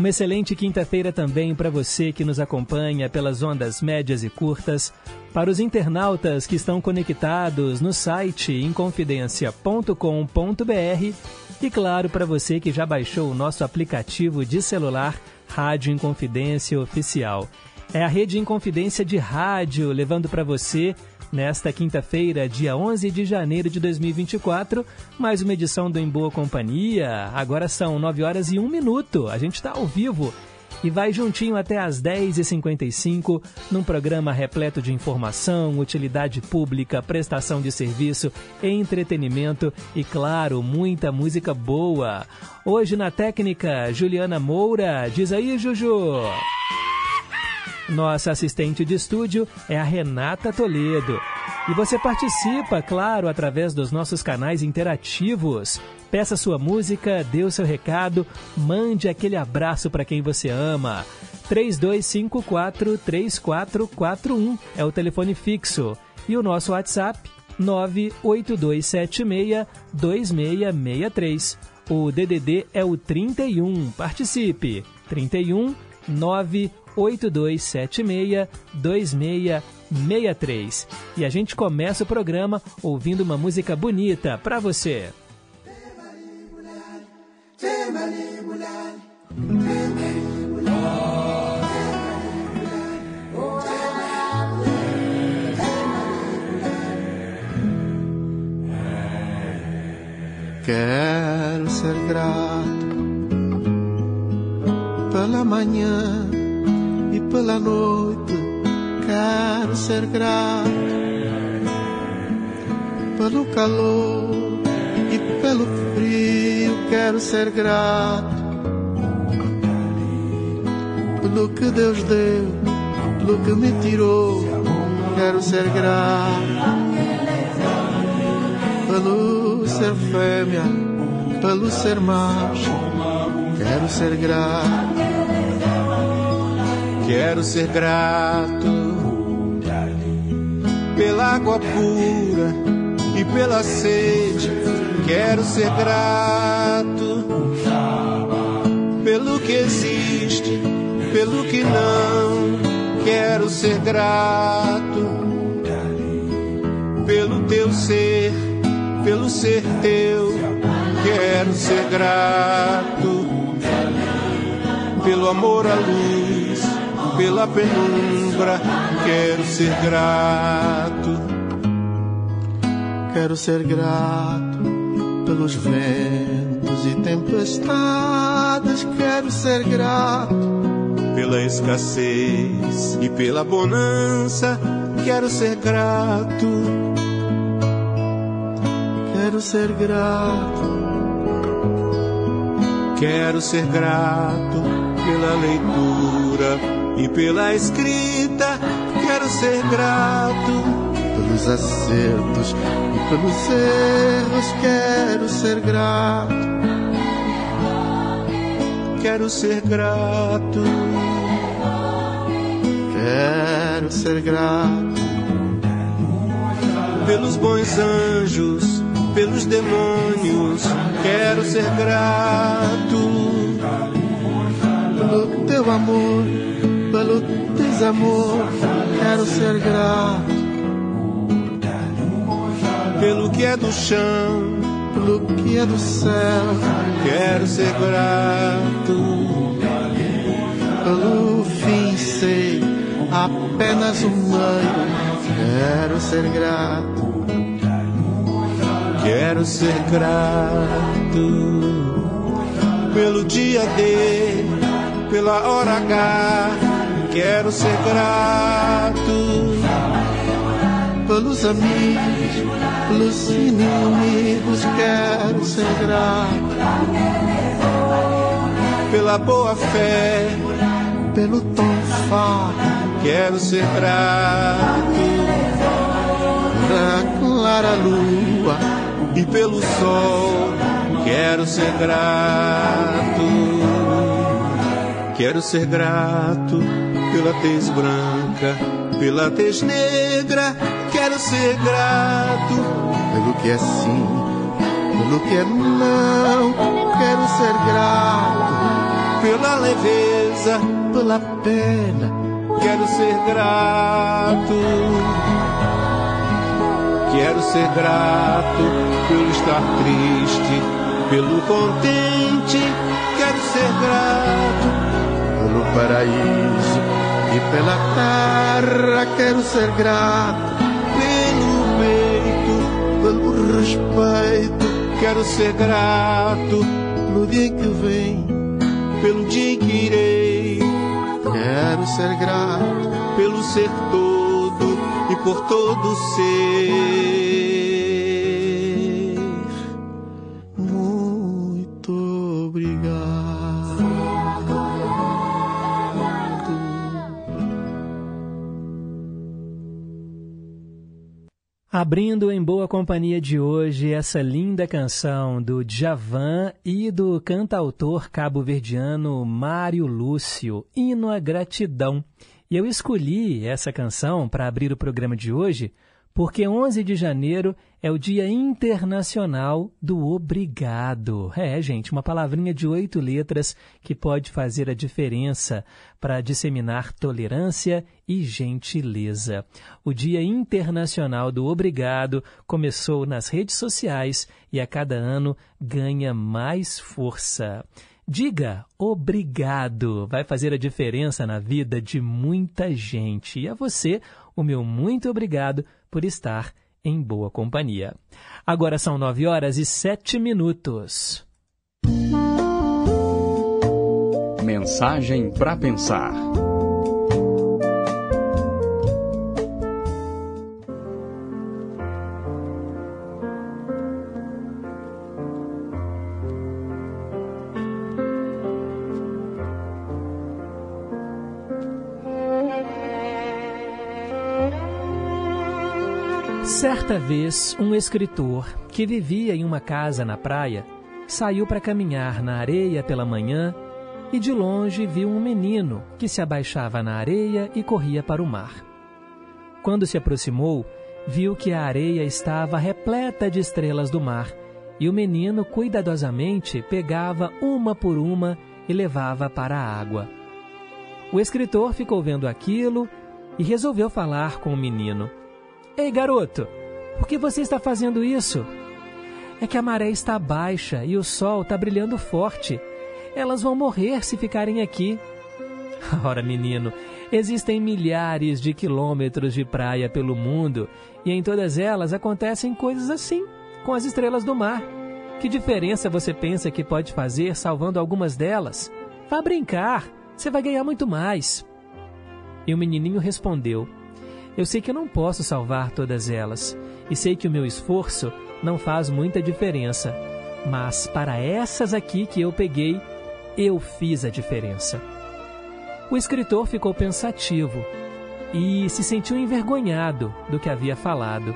Uma excelente quinta-feira também para você que nos acompanha pelas ondas médias e curtas, para os internautas que estão conectados no site inconfidencia.com.br e claro para você que já baixou o nosso aplicativo de celular Rádio Inconfidência Oficial. É a rede Inconfidência de rádio levando para você, nesta quinta-feira, dia 11 de janeiro de 2024, mais uma edição do Em Boa Companhia. Agora são 9 horas e 1 minuto. A gente está ao vivo e vai juntinho até às 10h55 num programa repleto de informação, utilidade pública, prestação de serviço, entretenimento e, claro, muita música boa. Hoje na técnica, Juliana Moura. Diz aí, Juju. Nossa assistente de estúdio é a Renata Toledo. E você participa, claro, através dos nossos canais interativos. Peça sua música, dê o seu recado, mande aquele abraço para quem você ama. 3254-3441 é o telefone fixo. E o nosso WhatsApp, 98276-2663. O DDD é o 31. Participe. 31 98276 2663. E a gente começa o programa ouvindo uma música bonita para você. Quero ser grato pela manhã pela noite. Quero ser grato pelo calor e pelo frio. Quero ser grato pelo que Deus deu, pelo que me tirou. Quero ser grato pelo ser fêmea, pelo ser macho. Quero ser grato. Quero ser grato pela água pura e pela sede. Quero ser grato pelo que existe, pelo que não. Quero ser grato pelo teu ser, pelo ser teu. Quero ser grato pelo amor à luz, pela penumbra. Quero ser grato. Quero ser grato pelos ventos e tempestades. Quero ser grato pela escassez e pela bonança. Quero ser grato. Quero ser grato. Quero ser grato pela leitura e pela escrita. Quero ser grato pelos acertos e pelos erros. Quero ser grato. Quero ser grato. Quero ser grato pelos bons anjos, pelos demônios. Quero ser grato pelo teu amor, desamor. Quero ser grato pelo que é do chão, pelo que é do céu. Quero ser grato pelo fim ser apenas humano. Quero ser grato. Quero ser grato pelo dia D, pela hora H. Quero ser grato pelos amigos, pelos inimigos. Quero ser grato pela boa fé, pelo tom quero ser grato da clara lua e pelo sol, quero ser grato. Quero ser grato pela tez branca, pela tez negra, quero ser grato pelo que é sim, pelo que é não, quero ser grato pela leveza, pela pena, quero ser grato. Quero ser grato pelo estar triste, pelo contente, quero ser grato pelo paraíso e pela terra, quero ser grato pelo peito, pelo respeito, quero ser grato no dia que vem, pelo dia que irei, quero ser grato pelo ser todo e por todo ser. Abrindo em boa companhia de hoje essa linda canção do Djavan e do cantautor cabo-verdiano Mário Lúcio, Hino à Gratidão. E eu escolhi essa canção para abrir o programa de hoje porque 11 de janeiro é o Dia Internacional do Obrigado. É, gente, uma palavrinha de oito letras que pode fazer a diferença para disseminar tolerância e gentileza. O Dia Internacional do Obrigado começou nas redes sociais e a cada ano ganha mais força. Diga obrigado, vai fazer a diferença na vida de muita gente. E a você, o meu muito obrigado por estar em boa companhia. Agora são nove horas e sete minutos. Mensagem para pensar. Certa vez, um escritor que vivia em uma casa na praia saiu para caminhar na areia pela manhã e de longe viu um menino que se abaixava na areia e corria para o mar. Quando se aproximou, viu que a areia estava repleta de estrelas do mar e o menino cuidadosamente pegava uma por uma e levava para a água. O escritor ficou vendo aquilo e resolveu falar com o menino. Ei, garoto, por que você está fazendo isso? É que a maré está baixa e o sol está brilhando forte. Elas vão morrer se ficarem aqui. Ora, menino, existem milhares de quilômetros de praia pelo mundo e em todas elas acontecem coisas assim, com as estrelas do mar. Que diferença você pensa que pode fazer salvando algumas delas? Vá brincar, você vai ganhar muito mais. E o menininho respondeu: eu sei que eu não posso salvar todas elas, e sei que o meu esforço não faz muita diferença, mas para essas aqui que eu peguei, eu fiz a diferença. O escritor ficou pensativo e se sentiu envergonhado do que havia falado.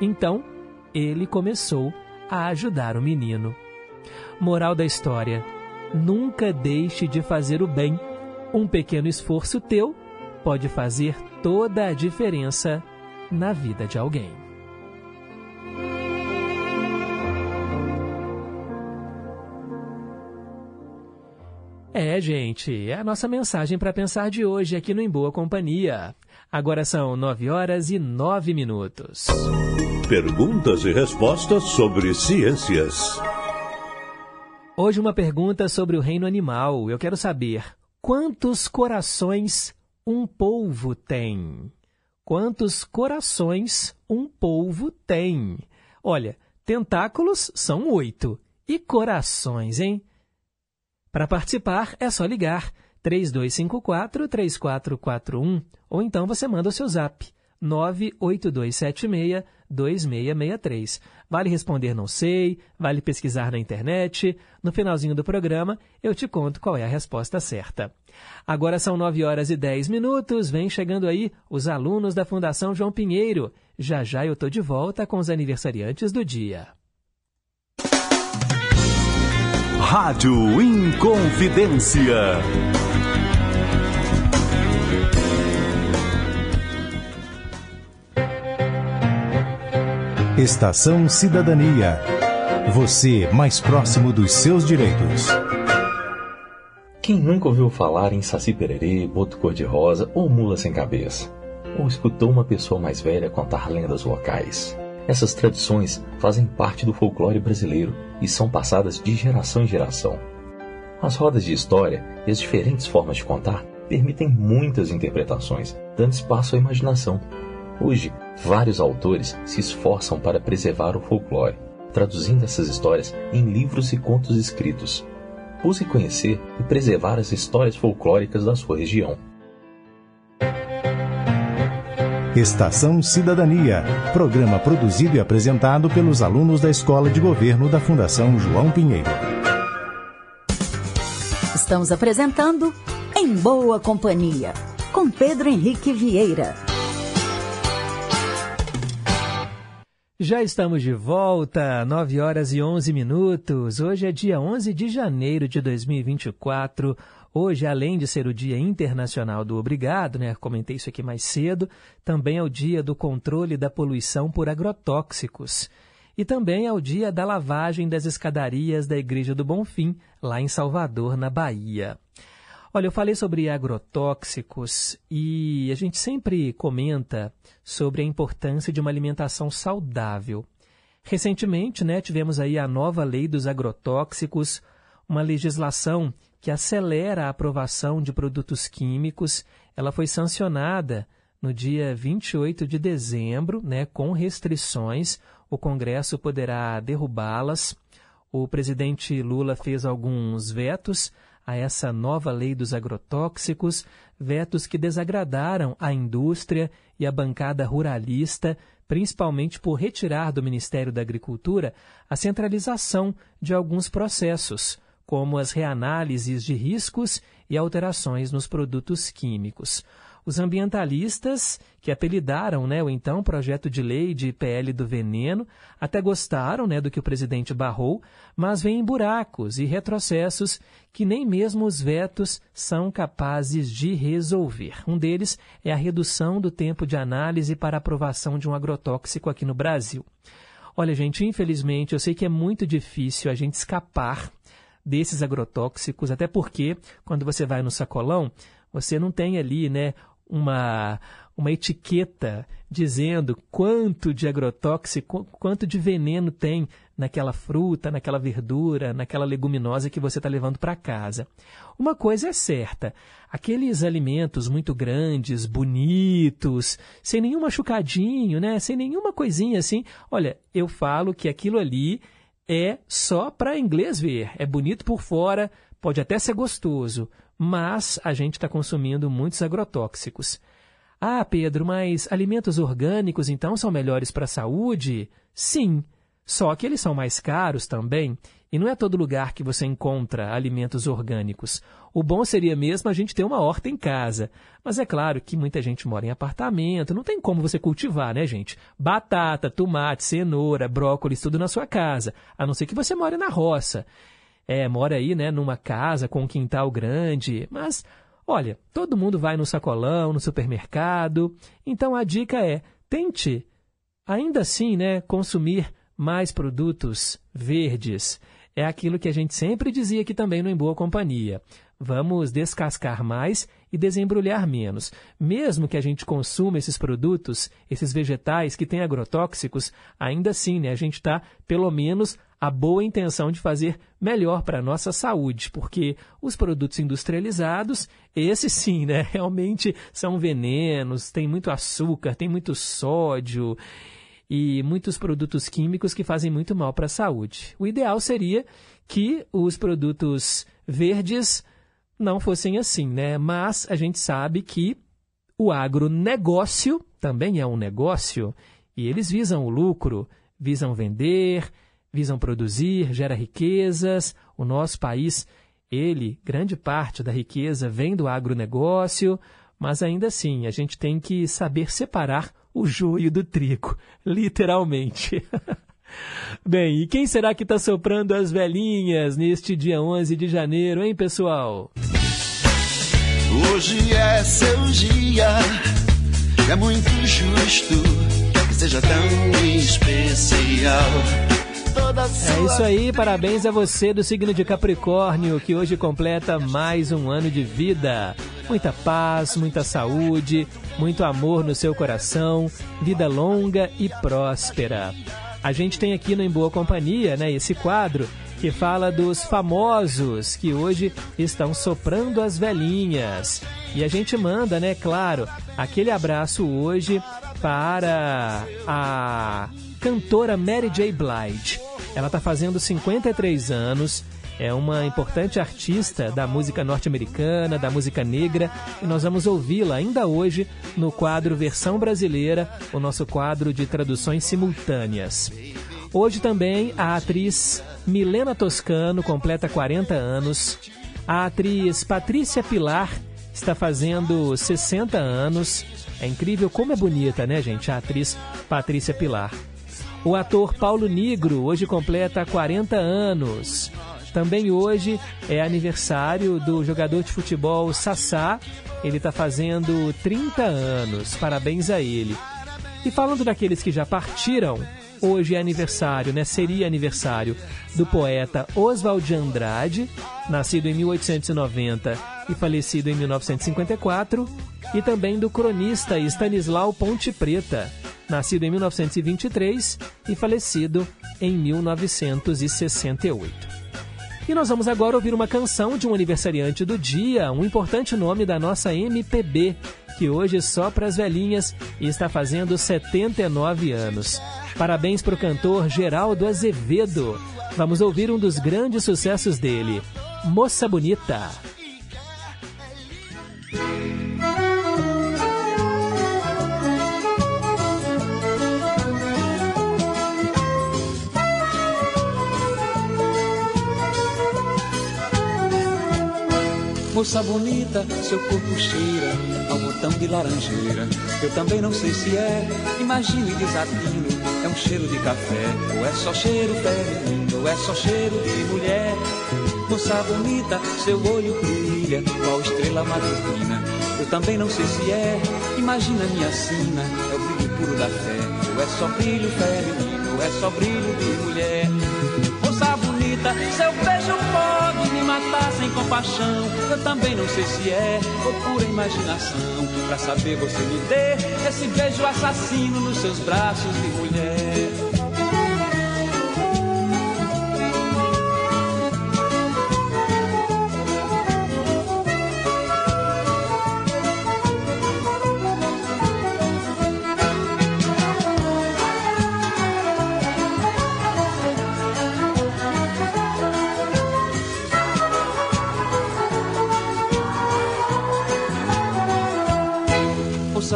Então, ele começou a ajudar o menino. Moral da história: nunca deixe de fazer o bem. Um pequeno esforço teu pode fazer toda a diferença na vida de alguém. É, gente, é a nossa mensagem para pensar de hoje aqui no Em Boa Companhia. Agora são nove horas e nove minutos. Perguntas e respostas sobre ciências. Hoje uma pergunta sobre o reino animal. Eu quero saber quantos corações um polvo tem? Quantos corações um polvo tem? Olha, tentáculos são oito. E corações, hein? Para participar, é só ligar 3254-3441 ou então você manda o seu zap 98276 2663. Vale responder não sei, vale pesquisar na internet. No finalzinho do programa, eu te conto qual é a resposta certa. Agora são 9 horas e 10 minutos, vem chegando aí os alunos da Fundação João Pinheiro. Já já eu tô de volta com os aniversariantes do dia. Rádio Inconfidência. Estação Cidadania. Você mais próximo dos seus direitos. Quem nunca ouviu falar em Saci Pererê, Boto Cor-de-Rosa ou Mula Sem Cabeça? Ou escutou uma pessoa mais velha contar lendas locais? Essas tradições fazem parte do folclore brasileiro e são passadas de geração em geração. As rodas de história e as diferentes formas de contar permitem muitas interpretações, dando espaço à imaginação Hoje, vários autores se esforçam para preservar o folclore, traduzindo essas histórias em livros e contos escritos. Busque conhecer e preservar as histórias folclóricas da sua região. Estação Cidadania, programa produzido e apresentado pelos alunos da Escola de Governo da Fundação João Pinheiro. Estamos apresentando Em Boa Companhia, com Pedro Henrique Vieira. Já estamos de volta, 9 horas e 11 minutos. Hoje é dia 11 de janeiro de 2024. Hoje, além de ser o Dia Internacional do Obrigado, né? Comentei isso aqui mais cedo, também é o Dia do Controle da Poluição por Agrotóxicos. E também é o dia da lavagem das escadarias da Igreja do Bonfim, lá em Salvador, na Bahia. Olha, eu falei sobre agrotóxicos e a gente sempre comenta sobre a importância de uma alimentação saudável. Recentemente, né, tivemos aí a nova lei dos agrotóxicos, uma legislação que acelera a aprovação de produtos químicos. Ela foi sancionada no dia 28 de dezembro, né, com restrições. O Congresso poderá derrubá-las. O presidente Lula fez alguns vetos, a essa nova lei dos agrotóxicos, vetos que desagradaram a indústria e a bancada ruralista, principalmente por retirar do Ministério da Agricultura a centralização de alguns processos, como as reanálises de riscos e alterações nos produtos químicos. Os ambientalistas, que apelidaram né, o então projeto de lei de PL do veneno, até gostaram né, do que o presidente barrou, mas veem buracos e retrocessos que nem mesmo os vetos são capazes de resolver. Um deles é a redução do tempo de análise para aprovação de um agrotóxico aqui no Brasil. Olha, gente, infelizmente, eu sei que é muito difícil a gente escapar desses agrotóxicos, até porque quando você vai no sacolão, você não tem ali, né, uma, uma etiqueta dizendo quanto de agrotóxico, quanto de veneno tem naquela fruta, naquela verdura, naquela leguminosa que você está levando para casa. Uma coisa é certa: aqueles alimentos muito grandes, bonitos, sem nenhum machucadinho, né? sem nenhuma coisinha assim. Olha, eu falo que aquilo ali é só para inglês ver. É bonito por fora, pode até ser gostoso, mas a gente está consumindo muitos agrotóxicos. Ah, Pedro, mas alimentos orgânicos então são melhores para a saúde? Sim, só que eles são mais caros também, e não é todo lugar que você encontra alimentos orgânicos. O bom seria mesmo a gente ter uma horta em casa. Mas é claro que muita gente mora em apartamento, não tem como você cultivar, né, gente? Batata, tomate, cenoura, brócolis, tudo na sua casa, a não ser que você more na roça é, mora aí, né, numa casa com um quintal grande, mas olha, todo mundo vai no sacolão, no supermercado. Então a dica é: tente ainda assim, né, consumir mais produtos verdes. É aquilo que a gente sempre dizia aqui também no Em Boa Companhia. Vamos descascar mais e desembrulhar menos. Mesmo que a gente consuma esses produtos, esses vegetais que têm agrotóxicos, ainda assim, né, a gente está, pelo menos, a boa intenção de fazer melhor para a nossa saúde, porque os produtos industrializados, esses sim, né, realmente são venenos, tem muito açúcar, tem muito sódio e muitos produtos químicos que fazem muito mal para a saúde. O ideal seria que os produtos verdes não fossem assim, né? Mas a gente sabe que o agronegócio também é um negócio E eles visam o lucro, visam vender, visam produzir, gera riquezas. O nosso país, ele, grande parte da riqueza vem do agronegócio, mas ainda assim a gente tem que saber separar o joio do trigo, literalmente. Bem, e quem será que está soprando as velhinhas neste dia 11 de janeiro, hein, pessoal? Hoje é seu dia, é muito justo que seja tão especial. É isso aí, parabéns a você do signo de Capricórnio, que hoje completa mais um ano de vida. Muita paz, muita saúde, muito amor no seu coração, vida longa e próspera. A gente tem aqui no Em Boa Companhia, né, esse quadro que fala dos famosos que hoje estão soprando as velhinhas. E a gente manda, né, claro, aquele abraço hoje para a cantora Mary J. Blige. Ela está fazendo 53 anos, é uma importante artista da música norte-americana, da música negra, e nós vamos ouvi-la ainda hoje no quadro Versão Brasileira, o nosso quadro de traduções simultâneas. Hoje também a atriz Milena Toscano completa 40 anos. A atriz Patrícia Pilar está fazendo 60 anos. É incrível como é bonita, né, gente? A atriz Patrícia Pilar. O ator Paulo Negro hoje completa 40 anos. Também hoje é aniversário do jogador de futebol Sassá. Ele está fazendo 30 anos. Parabéns a ele. E falando daqueles que já partiram, hoje é aniversário, né? Seria aniversário do poeta Oswald de Andrade, nascido em 1890 e falecido em 1954, e também do cronista Stanislau Ponte Preta, nascido em 1923 e falecido em 1968. E nós vamos agora ouvir uma canção de um aniversariante do dia, um importante nome da nossa MPB, que hoje só para as velhinhas e está fazendo 79 anos. Parabéns para o cantor Geraldo Azevedo. Vamos ouvir um dos grandes sucessos dele, Moça Bonita. Moça bonita, seu corpo cheira ao botão de laranjeira. Eu também não sei se é, imagino e desatino. É um cheiro de café, ou é só cheiro feminino, ou é só cheiro de mulher. Moça bonita, seu olho brilha, qual estrela matutina. Eu também não sei se é, imagina minha sina, é o brilho puro da fé. Ou é só brilho feminino, ou é só brilho de mulher. Moça bonita, seu beijo pode me matar sem compaixão. Eu também não sei se é ou pura imaginação. Pra saber você me dê esse beijo assassino nos seus braços de mulher.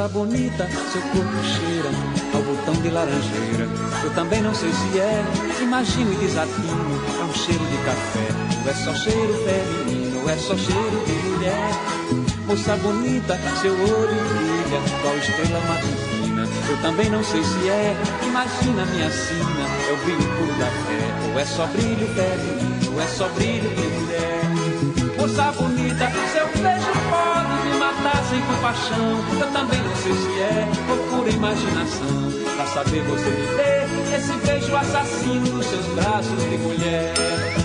Moça bonita, seu corpo cheira ao botão de laranjeira. Eu também não sei se é, imagino e desatino. É um cheiro de café, ou é só cheiro feminino, ou é só cheiro de mulher. Moça bonita, seu olho brilha, qual estrela matutina. Eu também não sei se é, imagina minha sina. É o brilho puro da fé, ou é só brilho feminino, ou é só brilho de mulher. Moça bonita, sem compaixão. Eu também não sei se é ou pura imaginação. Pra saber você me dê esse beijo assassino nos seus braços de mulher.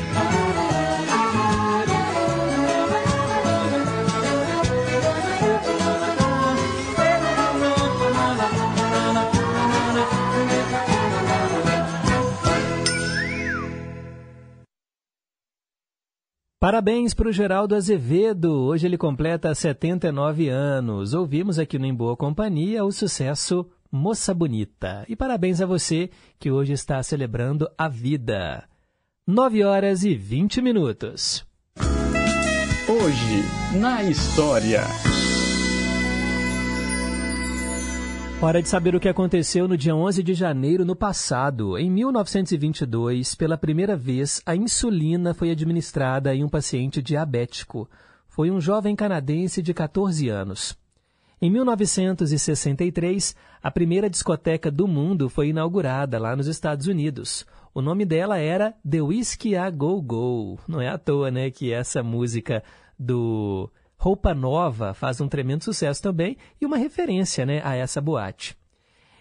Parabéns para o Geraldo Azevedo. Hoje ele completa 79 anos. Ouvimos aqui no Em Boa Companhia o sucesso Moça Bonita. E parabéns a você que hoje está celebrando a vida. 9 horas e 20 minutos. Hoje, na história. Hora de saber o que aconteceu no dia 11 de janeiro no passado. Em 1922, pela primeira vez, a insulina foi administrada em um paciente diabético. Foi um jovem canadense de 14 anos. Em 1963, a primeira discoteca do mundo foi inaugurada lá nos Estados Unidos. O nome dela era The Whiskey A Go Go. Não é à toa, né, que essa música do Roupa Nova faz um tremendo sucesso também e uma referência né, a essa boate.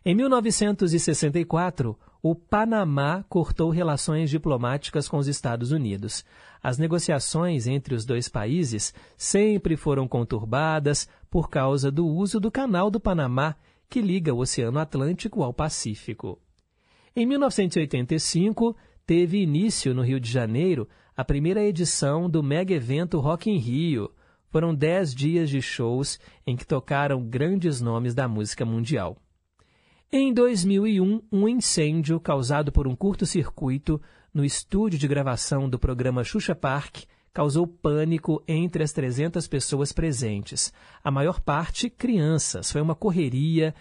Em 1964, o Panamá cortou relações diplomáticas com os Estados Unidos. As negociações entre os dois países sempre foram conturbadas por causa do uso do Canal do Panamá, que liga o Oceano Atlântico ao Pacífico. Em 1985, teve início no Rio de Janeiro a primeira edição do mega evento Rock in Rio, foram dez dias de shows em que tocaram grandes nomes da música mundial. Em 2001, um incêndio causado por um curto-circuito no estúdio de gravação do programa Xuxa Park causou pânico entre as 300 pessoas presentes. A maior parte crianças. Foi uma correria.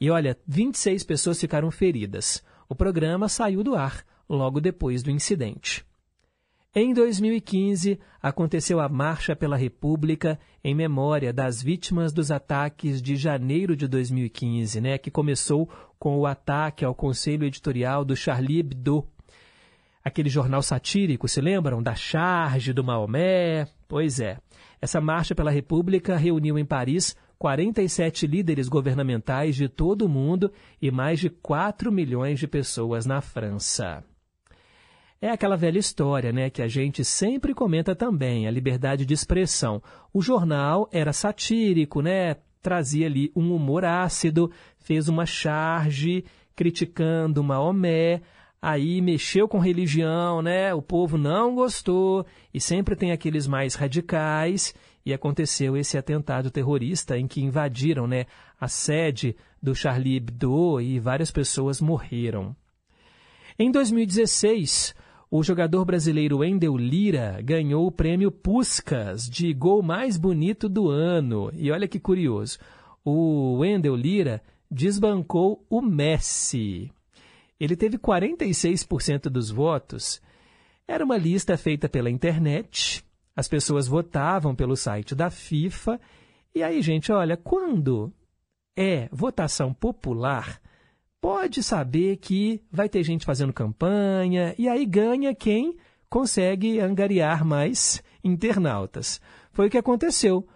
E olha, 26 pessoas ficaram feridas. O programa saiu do ar logo depois do incidente. Em 2015, aconteceu a Marcha pela República em memória das vítimas dos ataques de janeiro de 2015, né, que começou com o ataque ao conselho editorial do Charlie Hebdo. Aquele jornal satírico, se lembram? Da charge do Maomé? Pois é. Essa Marcha pela República reuniu em Paris 47 líderes governamentais de todo o mundo e mais de 4 milhões de pessoas na França. É aquela velha história, né, que a gente sempre comenta também, a liberdade de expressão. O jornal era satírico, né, trazia ali um humor ácido, fez uma charge criticando Maomé, aí mexeu com religião, né? O povo não gostou e sempre tem aqueles mais radicais e aconteceu esse atentado terrorista em que invadiram, né, a sede do Charlie Hebdo e várias pessoas morreram. Em 2016, o jogador brasileiro Wendel Lira ganhou o prêmio Puskas de gol mais bonito do ano. E olha que curioso, o Wendel Lira desbancou o Messi. Ele teve 46% dos votos. Era uma lista feita pela internet. As pessoas votavam pelo site da FIFA. E aí, gente, olha, quando é votação popular, pode saber que vai ter gente fazendo campanha e aí ganha quem consegue angariar mais internautas. Foi o que aconteceu.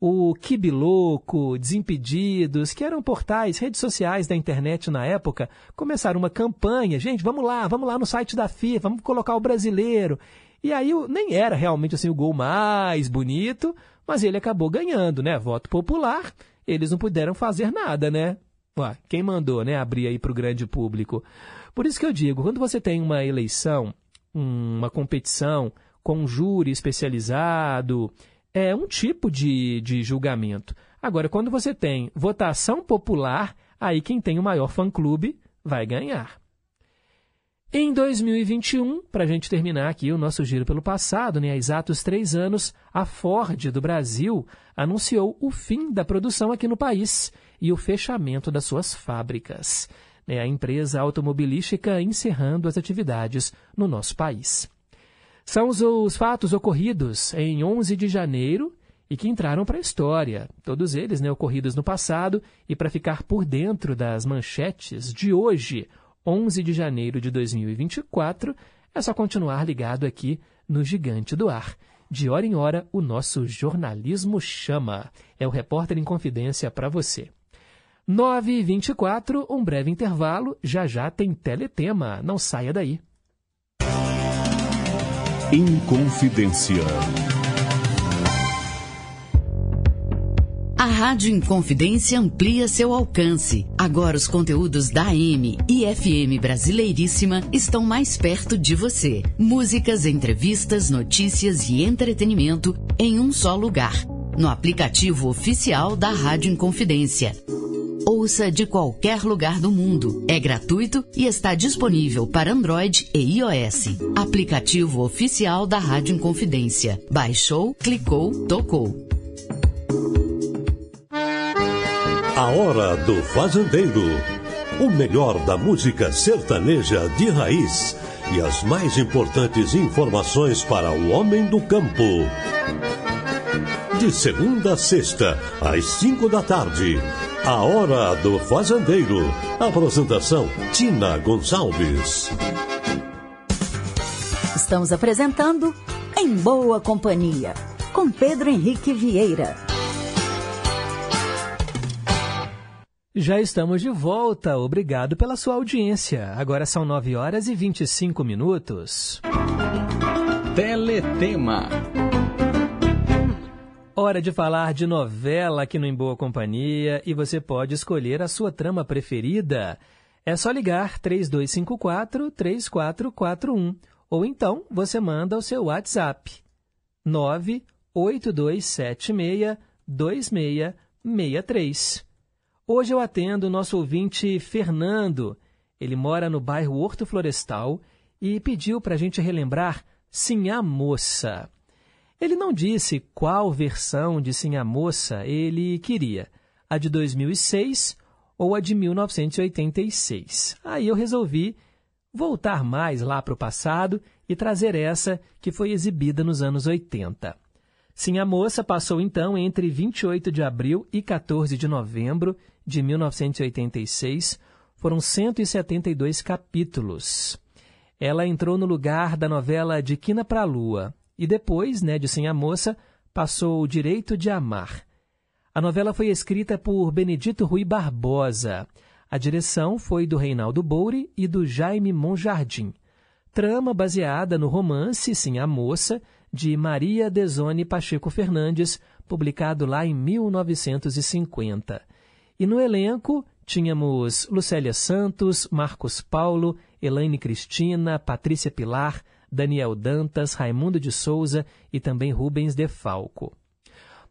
O Kibiloco, Desimpedidos, que eram portais, redes sociais da internet na época, começaram uma campanha. Gente, vamos lá, vamos lá no site da FIFA, vamos colocar o brasileiro. E aí nem era realmente assim o gol mais bonito, mas ele acabou ganhando, né? Voto popular. Eles não puderam fazer nada, né? Ué, quem mandou né, abrir aí para o grande público? Por isso que eu digo, quando você tem uma eleição, uma competição com um júri especializado, é um tipo de, de julgamento. Agora, quando você tem votação popular, aí quem tem o maior fã-clube vai ganhar. Em 2021, para a gente terminar aqui o nosso giro pelo passado, né, há exatos três anos, a Ford do Brasil anunciou o fim da produção aqui no país e o fechamento das suas fábricas. Né, a empresa automobilística encerrando as atividades no nosso país. São os, os fatos ocorridos em 11 de janeiro e que entraram para a história, todos eles né, ocorridos no passado, e para ficar por dentro das manchetes de hoje, 11 de janeiro de 2024, é só continuar ligado aqui no Gigante do Ar. De hora em hora, o nosso jornalismo chama. É o Repórter em Confidência para você. 9 e 24 um breve intervalo, já já tem teletema. Não saia daí. Inconfidência. A Rádio Inconfidência amplia seu alcance. Agora os conteúdos da AM e FM Brasileiríssima estão mais perto de você. Músicas, entrevistas, notícias e entretenimento em um só lugar. No aplicativo oficial da Rádio Inconfidência. Ouça de qualquer lugar do mundo. É gratuito e está disponível para Android e iOS. Aplicativo oficial da Rádio Inconfidência. Baixou, clicou, tocou. A Hora do Fazendeiro. O melhor da música sertaneja de raiz e as mais importantes informações para o homem do campo. De segunda a sexta, às cinco da tarde. A Hora do Fazendeiro. Apresentação: Tina Gonçalves. Estamos apresentando Em Boa Companhia, com Pedro Henrique Vieira. Já estamos de volta. Obrigado pela sua audiência. Agora são 9 horas e 25 minutos. Teletema. Hora de falar de novela aqui no Em Boa Companhia e você pode escolher a sua trama preferida. É só ligar 3254 3441 ou então você manda o seu WhatsApp 98276 2663. Hoje eu atendo o nosso ouvinte Fernando. Ele mora no bairro Horto Florestal e pediu para a gente relembrar Sim a Moça. Ele não disse qual versão de Sim a Moça ele queria, a de 2006 ou a de 1986. Aí eu resolvi voltar mais lá para o passado e trazer essa que foi exibida nos anos 80. Sim, a moça passou então entre 28 de abril e 14 de novembro de 1986. Foram 172 capítulos. Ela entrou no lugar da novela De Quina para a Lua e depois, né, de Sim a Moça, passou O Direito de Amar. A novela foi escrita por Benedito Rui Barbosa. A direção foi do Reinaldo Bouri e do Jaime Monjardim. Trama baseada no romance Sim a Moça, de Maria Desone Pacheco Fernandes, publicado lá em 1950. E no elenco tínhamos Lucélia Santos, Marcos Paulo, Elaine Cristina, Patrícia Pilar, Daniel Dantas, Raimundo de Souza e também Rubens de Falco.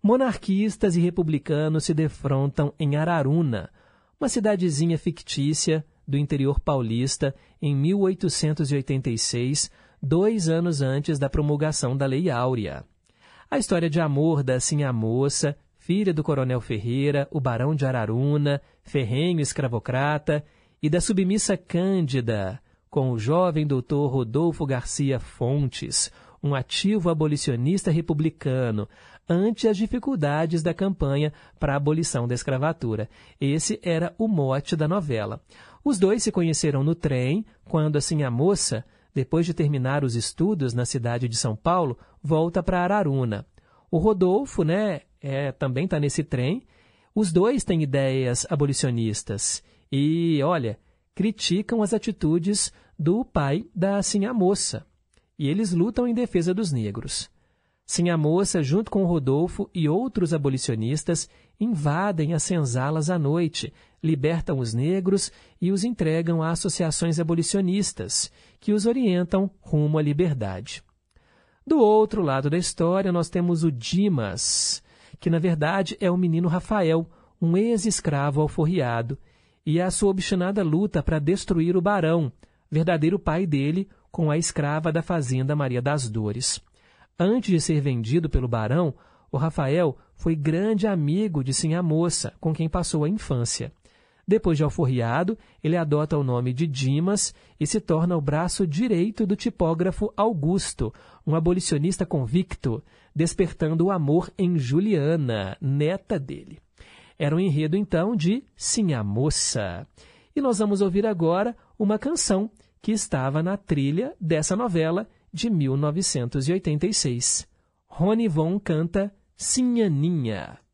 Monarquistas e republicanos se defrontam em Araruna, uma cidadezinha fictícia do interior paulista, em 1886, dois anos antes da promulgação da Lei Áurea. A história de amor da Sinha Moça, filha do Coronel Ferreira, o Barão de Araruna, ferrenho escravocrata, e da submissa Cândida, com o jovem doutor Rodolfo Garcia Fontes, um ativo abolicionista republicano, ante as dificuldades da campanha para a abolição da escravatura. Esse era o mote da novela. Os dois se conheceram no trem, quando assim a moça depois de terminar os estudos na cidade de São Paulo, volta para Araruna. O Rodolfo, né, é, também está nesse trem. Os dois têm ideias abolicionistas e, olha, criticam as atitudes do pai da Sinha Moça. E eles lutam em defesa dos negros. Sinha Moça, junto com Rodolfo e outros abolicionistas, invadem as senzalas à noite, libertam os negros e os entregam a associações abolicionistas, que os orientam rumo à liberdade. Do outro lado da história, nós temos o Dimas, que na verdade é o menino Rafael, um ex-escravo alforriado, e a sua obstinada luta para destruir o barão, verdadeiro pai dele, com a escrava da fazenda Maria das Dores. Antes de ser vendido pelo barão, o Rafael foi grande amigo de Sinha Moça, com quem passou a infância. Depois de alforriado, ele adota o nome de Dimas e se torna o braço direito do tipógrafo Augusto, um abolicionista convicto, despertando o amor em Juliana, neta dele. Era um enredo, então, de Sim a Moça. E nós vamos ouvir agora uma canção que estava na trilha dessa novela de 1986. Rony Von canta Sinhaninha.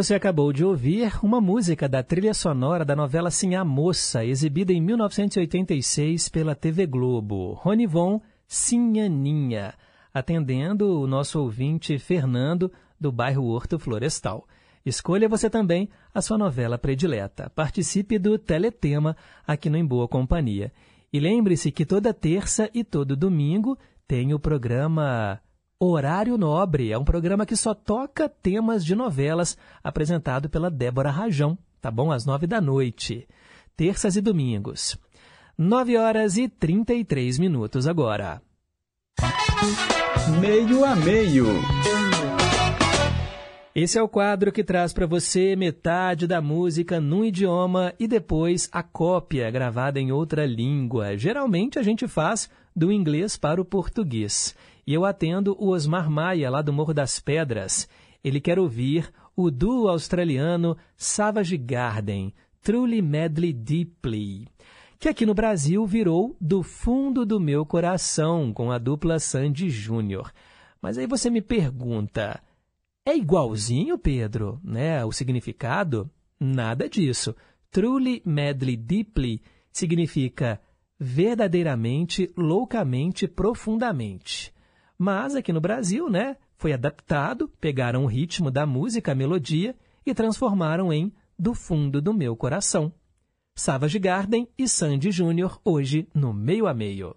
Você acabou de ouvir uma música da trilha sonora da novela Sim a Moça, exibida em 1986 pela TV Globo. Rony Von, Sinhaninha, atendendo o nosso ouvinte Fernando, do bairro Horto Florestal. Escolha você também a sua novela predileta. Participe do Teletema aqui no Em Boa Companhia. E lembre-se que toda terça e todo domingo tem o programa Horário Nobre. É um programa que só toca temas de novelas, apresentado pela Débora Rajão, tá bom? Às nove da noite. Terças e domingos. Nove horas e trinta e três minutos agora. Meio a meio. Esse é o quadro que traz para você metade da música num idioma e depois a cópia gravada em outra língua. Geralmente a gente faz do inglês para o português. E eu atendo o Osmar Maia, lá do Morro das Pedras. Ele quer ouvir o duo australiano Savage Garden, Truly Medley Deeply, que aqui no Brasil virou Do Fundo do Meu Coração, com a dupla Sandy Júnior. Mas aí você me pergunta, é igualzinho, Pedro, né, o significado? Nada disso. Truly Medley Deeply significa verdadeiramente, loucamente, profundamente. Mas aqui no Brasil, né, foi adaptado, pegaram o ritmo da música, a melodia e transformaram em Do Fundo do Meu Coração. Savage Garden e Sandy Júnior hoje no Meio a Meio.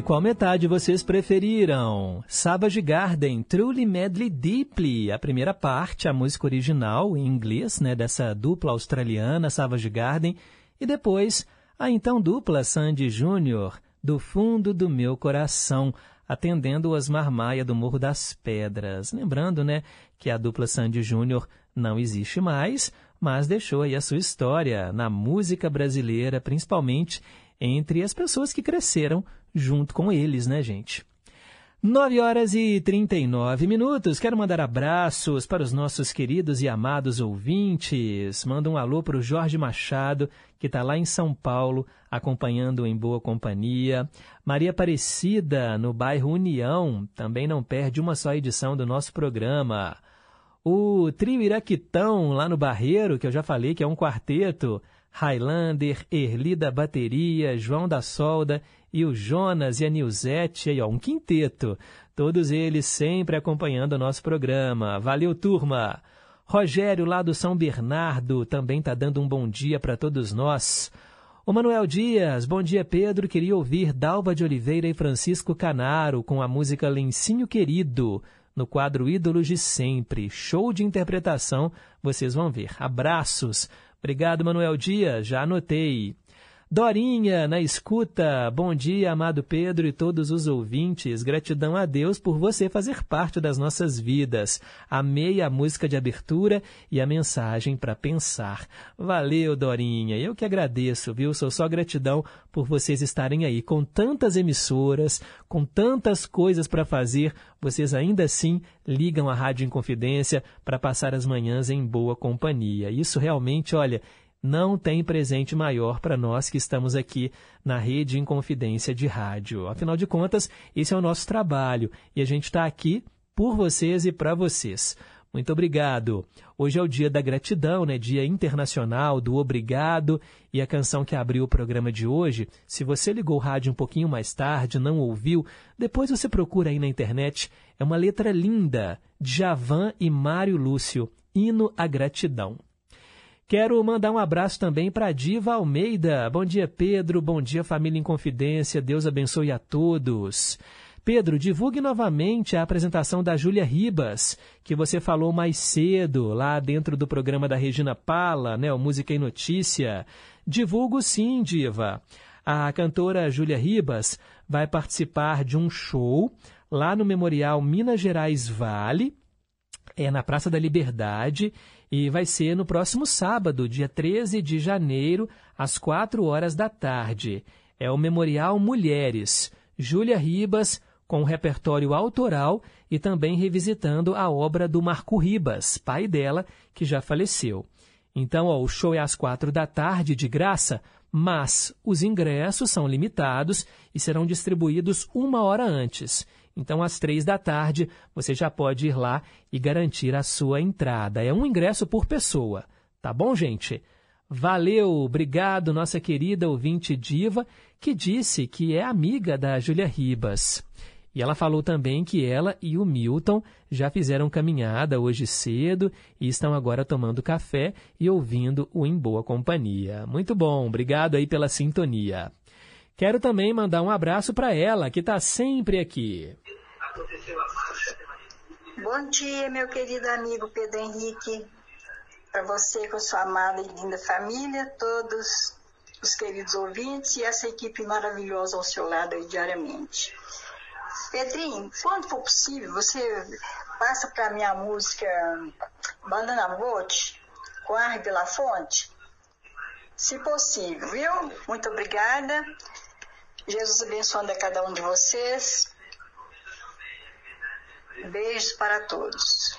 E qual metade vocês preferiram? Savage Garden, Truly Madly Deeply, a primeira parte, a música original em inglês, né, dessa dupla australiana Savage Garden, e depois a então dupla Sandy Júnior, Do Fundo do Meu Coração, atendendo o Osmar Maia do Morro das Pedras. Lembrando, né, que a dupla Sandy Júnior não existe mais, mas deixou aí a sua história na música brasileira, principalmente entre as pessoas que cresceram junto com eles, né, gente? 9 horas e 39 minutos. Quero mandar abraços para os nossos queridos e amados ouvintes. Manda um alô para o Jorge Machado, que está lá em São Paulo, acompanhando em boa companhia. Maria Aparecida, no bairro União, também não perde uma só edição do nosso programa. O trio Iraquitão, lá no Barreiro, que eu já falei que é um quarteto. Highlander, Erli da bateria, João da solda e o Jonas e a Nilzete, aí ó, um quinteto. Todos eles sempre acompanhando o nosso programa. Valeu, turma! Rogério, lá do São Bernardo, também está dando um bom dia para todos nós. O Manuel Dias, bom dia, Pedro. Queria ouvir Dalva de Oliveira e Francisco Canaro com a música Lencinho Querido, no quadro Ídolos de Sempre. Show de interpretação, vocês vão ver. Abraços. Obrigado, Manuel Dias, já anotei. Dorinha, na escuta. Bom dia, amado Pedro e todos os ouvintes. Gratidão a Deus por você fazer parte das nossas vidas. Amei a música de abertura e a mensagem para pensar. Valeu, Dorinha. Eu que agradeço, viu? Sou só gratidão por vocês estarem aí com tantas emissoras, com tantas coisas para fazer. Vocês ainda assim ligam a Rádio Inconfidência para passar as manhãs em boa companhia. Isso realmente, olha, não tem presente maior para nós que estamos aqui na rede Inconfidência de rádio. Afinal de contas, esse é o nosso trabalho e a gente está aqui por vocês e para vocês. Muito obrigado. Hoje é o dia da gratidão, né? Dia internacional do obrigado. E a canção que abriu o programa de hoje, se você ligou o rádio um pouquinho mais tarde, não ouviu, depois você procura aí na internet. É uma letra linda, Javan e Mário Lúcio, Hino à Gratidão. Quero mandar um abraço também para a Diva Almeida. Bom dia, Pedro. Bom dia, família em confidência. Deus abençoe a todos. Pedro, divulgue novamente a apresentação da Júlia Ribas, que você falou mais cedo, lá dentro do programa da Regina Pala, né, o Música e Notícia. Divulgo sim, Diva. A cantora Júlia Ribas vai participar de um show lá no Memorial Minas Gerais Vale, é na Praça da Liberdade, e vai ser no próximo sábado, dia 13 de janeiro, às 4 horas da tarde. É o Memorial Mulheres. Júlia Ribas, com repertório autoral e também revisitando a obra do Marco Ribas, pai dela, que já faleceu. Então, ó, o show é às quatro da tarde, de graça, mas os ingressos são limitados e serão distribuídos uma hora antes. Então, às três da tarde, você já pode ir lá e garantir a sua entrada. É um ingresso por pessoa. Tá bom, gente? Valeu, obrigado, nossa querida ouvinte diva, que disse que é amiga da Júlia Ribas. E ela falou também que ela e o Milton já fizeram caminhada hoje cedo e estão agora tomando café e ouvindo o Em Boa Companhia. Muito bom, obrigado aí pela sintonia. Quero também mandar um abraço para ela, que está sempre aqui. Bom dia, meu querido amigo Pedro Henrique. Para você, com sua amada e linda família, todos os queridos ouvintes e essa equipe maravilhosa ao seu lado diariamente. Pedrinho, quando for possível, você passa para minha música Banana Boat com Arre La Fonte? Se possível, viu? Muito obrigada. Jesus abençoando a cada um de vocês. Beijos para todos.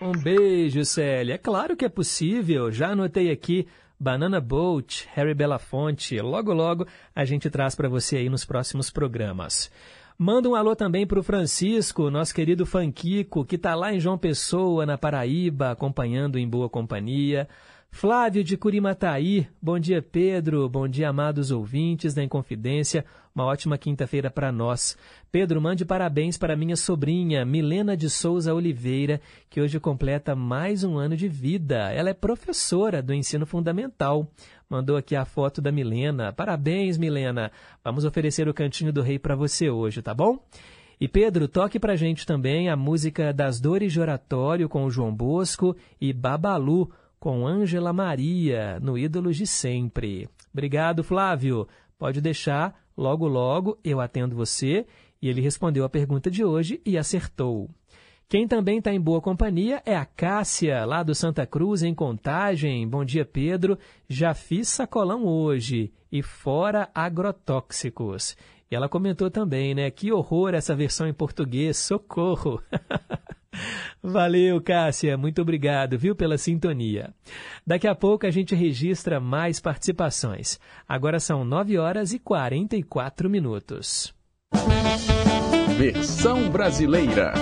Um beijo, Célia. É claro que é possível. Já anotei aqui Banana Boat, Harry Belafonte. Logo, logo a gente traz para você aí nos próximos programas. Manda um alô também para o Francisco, nosso querido Fanquico, que está lá em João Pessoa, na Paraíba, acompanhando em boa companhia. Flávio de Curimataí, bom dia Pedro, bom dia amados ouvintes da Inconfidência, uma ótima quinta-feira para nós. Pedro, mande parabéns para minha sobrinha Milena de Souza Oliveira, que hoje completa mais um ano de vida. Ela é professora do ensino fundamental. Mandou aqui a foto da Milena. Parabéns, Milena. Vamos oferecer o Cantinho do Rei para você hoje, tá bom? E Pedro, toque pra gente também a música Das Dores de Oratório com o João Bosco e Babalu com Ângela Maria, no Ídolos de Sempre. Obrigado, Flávio. Pode deixar, logo logo eu atendo você. E ele respondeu a pergunta de hoje e acertou. Quem também está em boa companhia é a Cássia, lá do Santa Cruz, em Contagem. Bom dia, Pedro. Já fiz sacolão hoje e fora agrotóxicos. E ela comentou também, né? Que horror essa versão em português, socorro! Valeu, Cássia. Muito obrigado, viu, pela sintonia. Daqui a pouco a gente registra mais participações. Agora são 9 horas e 44 minutos. Versão brasileira.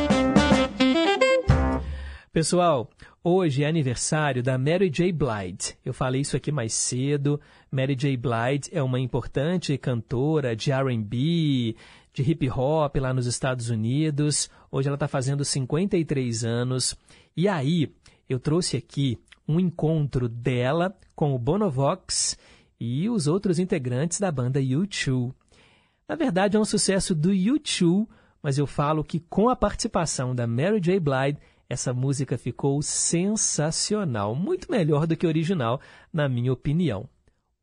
Pessoal, hoje é aniversário da Mary J. Blige. Eu falei isso aqui mais cedo. Mary J. Blige é uma importante cantora de R&B, de hip hop lá nos Estados Unidos. Hoje ela está fazendo 53 anos. E aí, eu trouxe aqui um encontro dela com o Bonovox e os outros integrantes da banda U2. Na verdade, é um sucesso do U2, mas eu falo que com a participação da Mary J. Blige, essa música ficou sensacional, muito melhor do que o original, na minha opinião.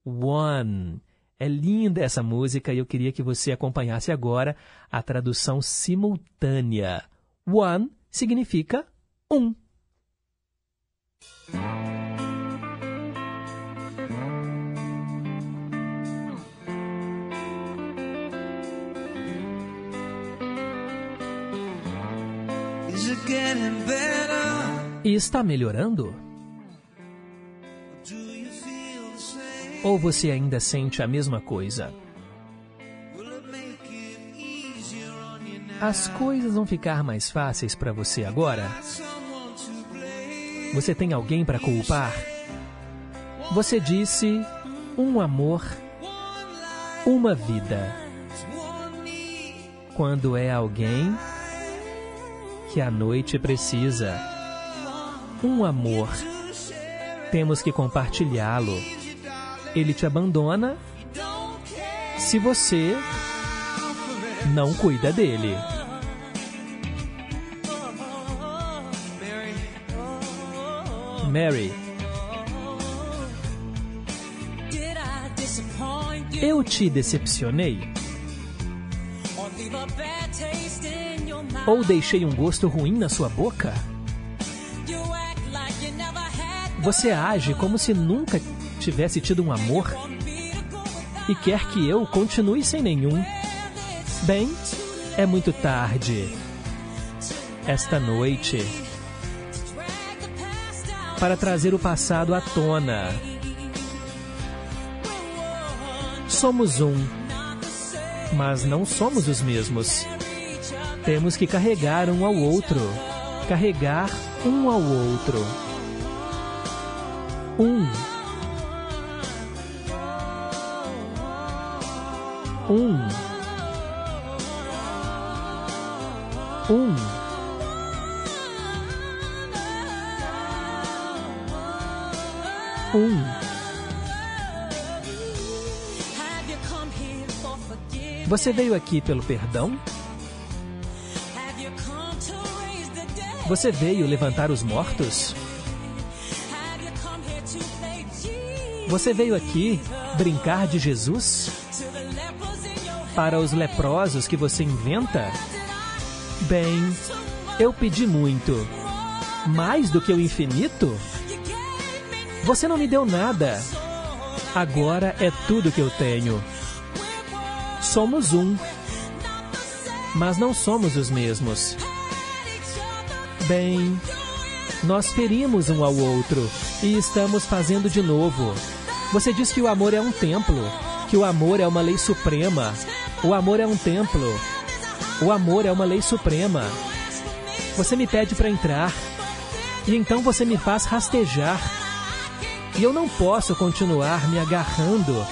One. É linda essa música e eu queria que você acompanhasse agora a tradução simultânea. One significa um. E está melhorando? Ou você ainda sente a mesma coisa? As coisas vão ficar mais fáceis para você agora? Você tem alguém para culpar? Você disse um amor, uma vida. Quando é alguém que a noite precisa, um amor, temos que compartilhá-lo ele te abandona se você não cuida dele. Mary. Eu te decepcionei? Ou deixei um gosto ruim na sua boca? Você age como se nunca tivesse tido um amor e quer que eu continue sem nenhum. Bem, é muito tarde. Esta noite. Para trazer o passado à tona. Somos um, mas não somos os mesmos. Temos que carregar um ao outro. Carregar um ao outro. Um um, um. Um. Você veio aqui pelo perdão? Você veio levantar os mortos? Você veio aqui brincar de Jesus? Para os leprosos que você inventa? Bem, eu pedi muito. Mais do que o infinito? Você não me deu nada. Agora é tudo que eu tenho. Somos um, mas não somos os mesmos. Bem, nós ferimos um ao outro e estamos fazendo de novo. Você diz que o amor é um templo, que o amor é uma lei suprema, o amor é um templo. O amor é uma lei suprema. Você me pede para entrar. E então você me faz rastejar. E eu não posso continuar me agarrando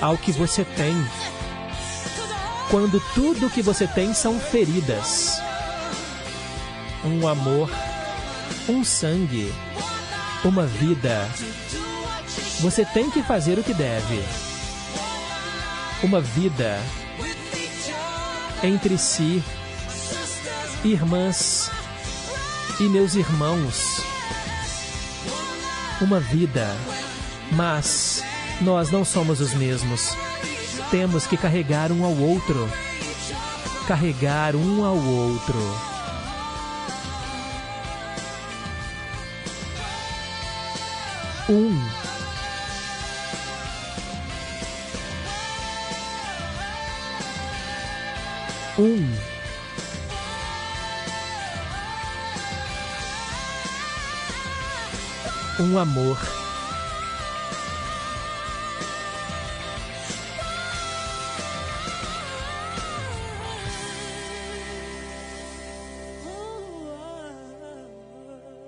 ao que você tem. Quando tudo que você tem são feridas. Um amor, um sangue, uma vida. Você tem que fazer o que deve. Uma vida entre si, irmãs e meus irmãos. Uma vida, mas nós não somos os mesmos. Temos que carregar um ao outro. Carregar um ao outro. Um. Um amor.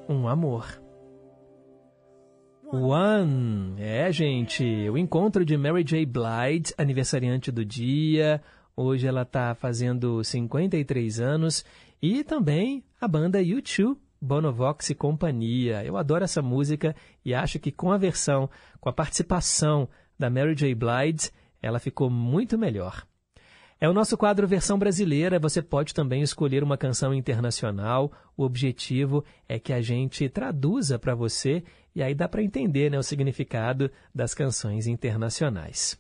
Um amor. One. É, gente, o encontro de Mary J. Blige, aniversariante do dia. Hoje ela está fazendo 53 anos. E também a banda U2, Bonovox e companhia. Eu adoro essa música e acho que com a versão, com a participação da Mary J. Blige, ela ficou muito melhor. É o nosso quadro Versão Brasileira. Você pode também escolher uma canção internacional. O objetivo é que a gente traduza para você e aí dá para entender né, o significado das canções internacionais.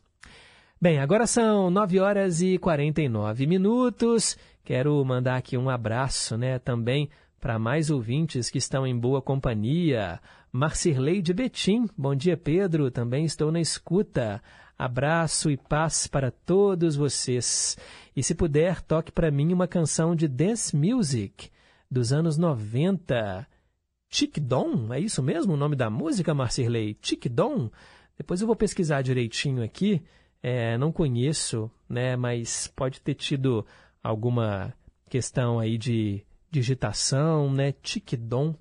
Bem, agora são 9 horas e 49 minutos. Quero mandar aqui um abraço né, também para mais ouvintes que estão em boa companhia. Marcirlei de Betim, bom dia Pedro, também estou na escuta. Abraço e paz para todos vocês. E se puder, toque para mim uma canção de dance music dos anos 90. Dom, é isso mesmo o nome da música, Marcirlei? Dom. Depois eu vou pesquisar direitinho aqui. É, não conheço, né, mas pode ter tido alguma questão aí de digitação, né? Dom.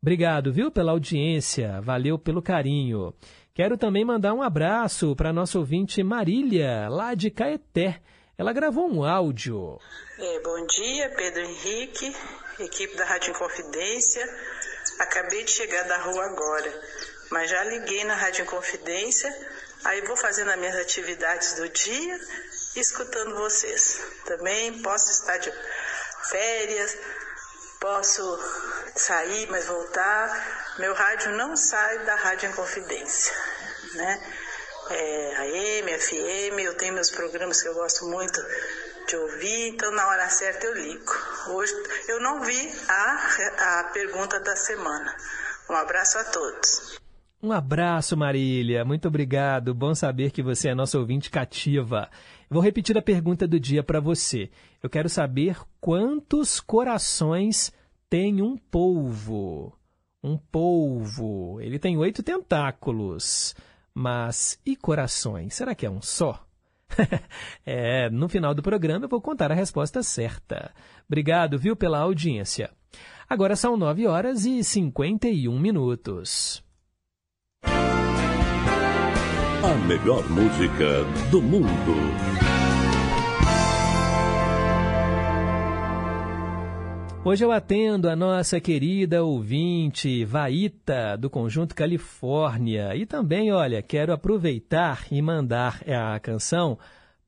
Obrigado, viu, pela audiência. Valeu pelo carinho. Quero também mandar um abraço para nossa ouvinte Marília, lá de Caeté. Ela gravou um áudio. É, bom dia, Pedro Henrique, equipe da Rádio Inconfidência. Acabei de chegar da rua agora, mas já liguei na Rádio Inconfidência. Aí vou fazendo as minhas atividades do dia e escutando vocês. Também posso estar de férias, posso sair, mas voltar. Meu rádio não sai da Rádio Inconfidência, né? É, AM, FM, eu tenho meus programas que eu gosto muito de ouvir, então na hora certa eu ligo. Hoje eu não vi a, a pergunta da semana. Um abraço a todos. Um abraço, Marília. Muito obrigado. Bom saber que você é nossa ouvinte cativa. Vou repetir a pergunta do dia para você. Eu quero saber quantos corações tem um polvo. Um polvo. Ele tem oito tentáculos. Mas e corações? Será que é um só? é, no final do programa eu vou contar a resposta certa. Obrigado, viu, pela audiência. Agora são 9 horas e 51 minutos. A melhor música do mundo. Hoje eu atendo a nossa querida ouvinte Vaita, do Conjunto Califórnia. E também, olha, quero aproveitar e mandar a canção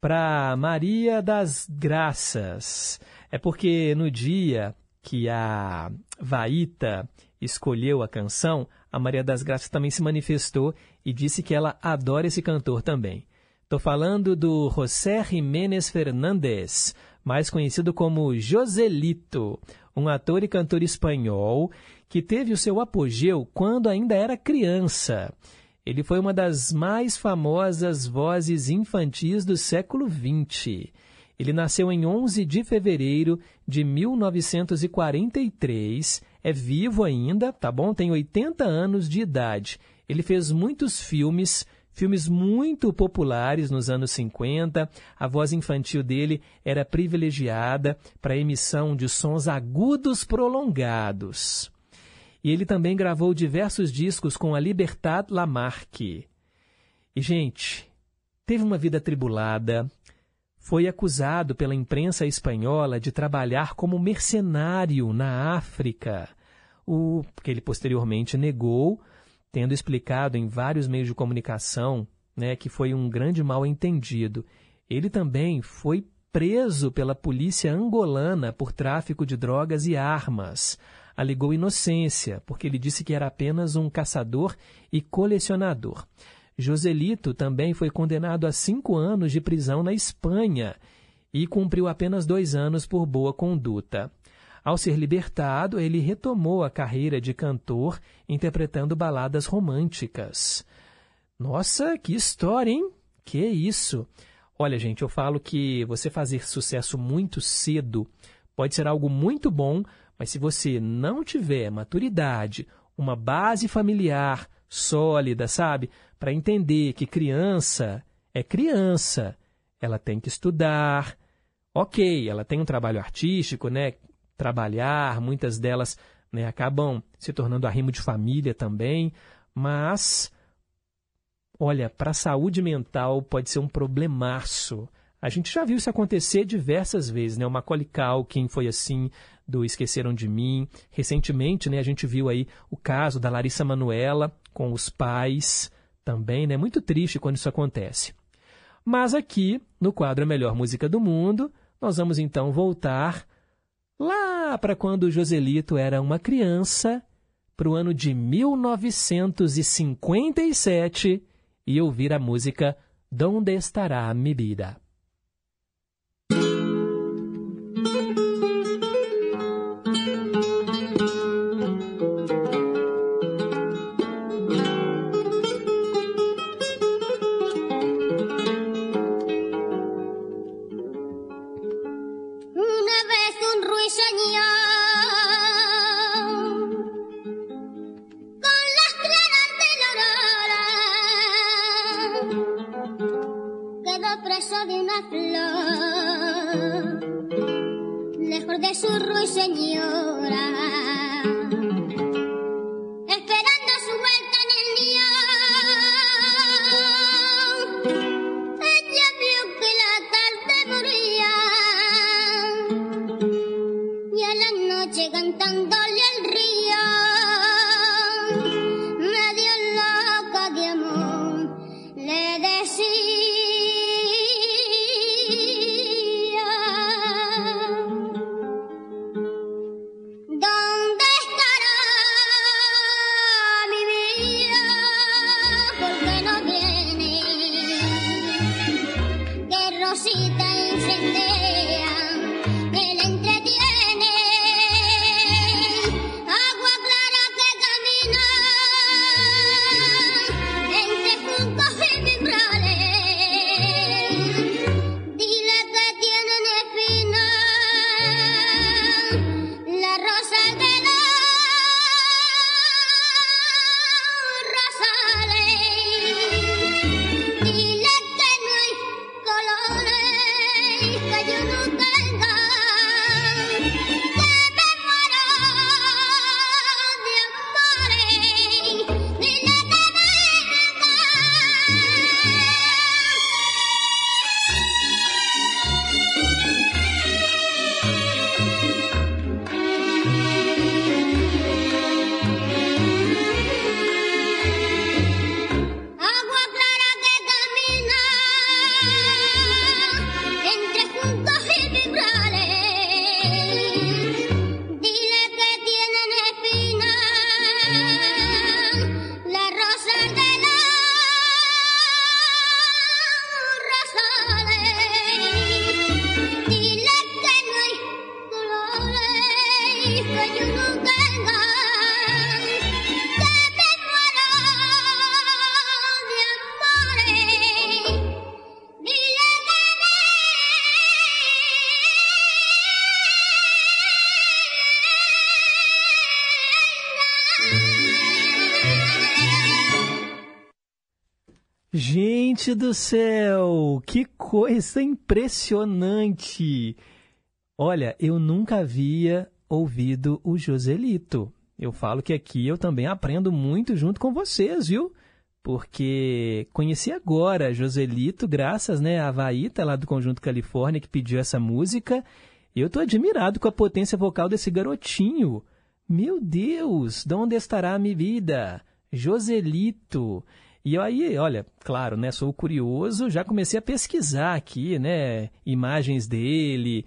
para Maria das Graças. É porque no dia que a Vaita escolheu a canção, a Maria das Graças também se manifestou e disse que ela adora esse cantor também. Estou falando do José Jiménez Fernández, mais conhecido como Joselito, um ator e cantor espanhol que teve o seu apogeu quando ainda era criança. Ele foi uma das mais famosas vozes infantis do século XX. Ele nasceu em 11 de fevereiro de 1943, é vivo ainda, tá bom? Tem 80 anos de idade. Ele fez muitos filmes, filmes muito populares nos anos 50. A voz infantil dele era privilegiada para emissão de sons agudos prolongados. E ele também gravou diversos discos com a Libertad Lamarque. E, gente, teve uma vida tribulada, foi acusado pela imprensa espanhola de trabalhar como mercenário na África, o que ele posteriormente negou, tendo explicado em vários meios de comunicação né, que foi um grande mal-entendido. Ele também foi preso pela polícia angolana por tráfico de drogas e armas. Alegou inocência, porque ele disse que era apenas um caçador e colecionador. Joselito também foi condenado a cinco anos de prisão na Espanha e cumpriu apenas dois anos por boa conduta. Ao ser libertado, ele retomou a carreira de cantor, interpretando baladas românticas. Nossa, que história, hein? Que isso! Olha, gente, eu falo que você fazer sucesso muito cedo pode ser algo muito bom, mas se você não tiver maturidade, uma base familiar sólida, sabe? Para entender que criança é criança, ela tem que estudar. Ok, ela tem um trabalho artístico, né? Trabalhar, muitas delas né, acabam se tornando arrimo de família também, mas olha, para a saúde mental pode ser um problemaço. A gente já viu isso acontecer diversas vezes, né? O Macaulay Culkin foi assim, do Esqueceram de Mim. Recentemente, né, a gente viu aí o caso da Larissa Manuela com os pais também, né? Muito triste quando isso acontece. Mas aqui, no quadro A Melhor Música do Mundo, nós vamos então voltar lá para quando Joselito era uma criança, para o ano de 1957 e ouvir a música Donde Estará Mi Vida. Do céu, que coisa impressionante! Olha, eu nunca havia ouvido o Joselito. eu falo que aqui eu também aprendo muito junto com vocês, viu? Porque conheci agora Joselito, graças né, à Vaíta lá do Conjunto Califórnia que pediu essa música. Eu tô admirado com a potência vocal desse garotinho. Meu Deus, de onde estará a minha vida? Joselito. E aí, olha, claro, né, sou curioso, já comecei a pesquisar aqui, né, imagens dele,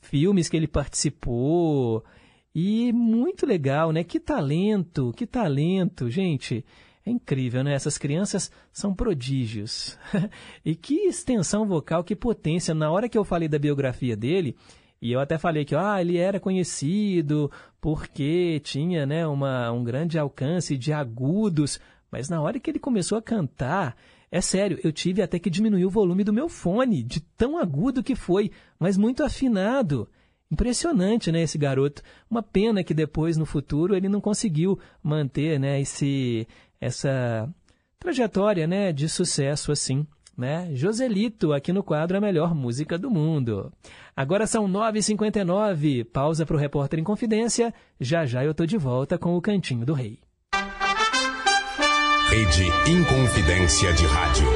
filmes que ele participou. E muito legal, né? Que talento, que talento, gente. É incrível, né? Essas crianças são prodígios. e que extensão vocal, que potência. Na hora que eu falei da biografia dele, e eu até falei que ah, ele era conhecido porque tinha né, uma, um grande alcance de agudos, mas na hora que ele começou a cantar, é sério, eu tive até que diminuir o volume do meu fone, de tão agudo que foi, mas muito afinado. Impressionante, né, esse garoto. Uma pena que depois, no futuro, ele não conseguiu manter, né, esse, essa trajetória, né, de sucesso assim, né? Joselito, aqui no quadro A Melhor Música do Mundo. Agora são 9h59, pausa para o Repórter em Confidência. Já já eu tô de volta com o Cantinho do Rei. Rede Inconfidência de Rádio.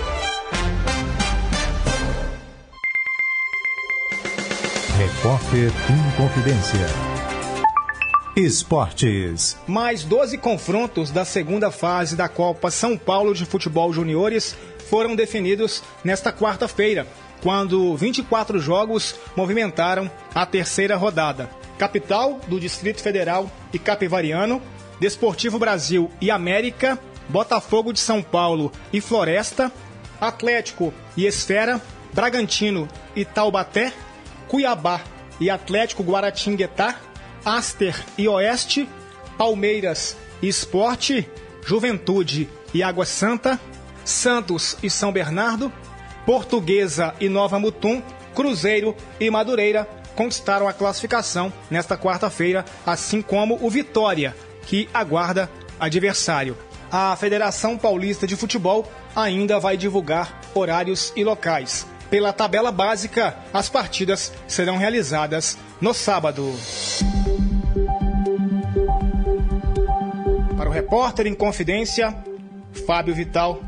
Repórter Inconfidência. Esportes. Mais 12 confrontos da segunda fase da Copa São Paulo de Futebol Juniores foram definidos nesta quarta-feira, quando 24 jogos movimentaram a terceira rodada. Capital do Distrito Federal e Capivariano, Desportivo Brasil e América, Botafogo de São Paulo e Floresta, Atlético e Esfera, Bragantino e Taubaté, Cuiabá e Atlético Guaratinguetá, Aster e Oeste, Palmeiras e Esporte, Juventude e Água Santa, Santos e São Bernardo, Portuguesa e Nova Mutum, Cruzeiro e Madureira conquistaram a classificação nesta quarta-feira, assim como o Vitória, que aguarda adversário. A Federação Paulista de Futebol ainda vai divulgar horários e locais. Pela tabela básica, as partidas serão realizadas no sábado. Para o repórter em confidência, Fábio Vital.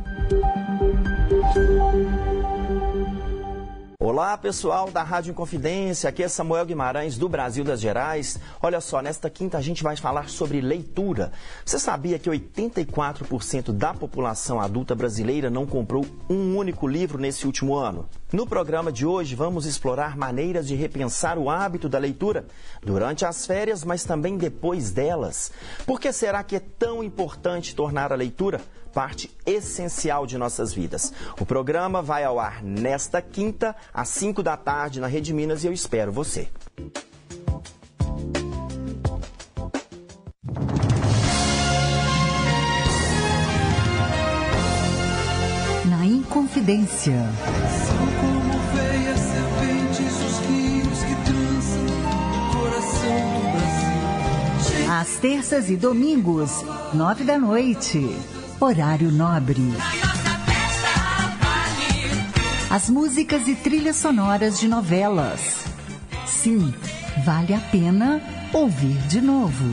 Olá pessoal da Rádio Inconfidência, aqui é Samuel Guimarães do Brasil das Gerais. Olha só, nesta quinta a gente vai falar sobre leitura. Você sabia que 84% da população adulta brasileira não comprou um único livro nesse último ano? No programa de hoje vamos explorar maneiras de repensar o hábito da leitura durante as férias, mas também depois delas. Por que será que é tão importante tornar a leitura parte essencial de nossas vidas. O programa vai ao ar nesta quinta, às 5 da tarde, na Rede Minas, e eu espero você. Na Inconfidência. São como veias serpentes os rios que trançam o coração do Brasil. Às terças e domingos, nove da noite. Horário nobre. As músicas e trilhas sonoras de novelas. Sim, vale a pena ouvir de novo.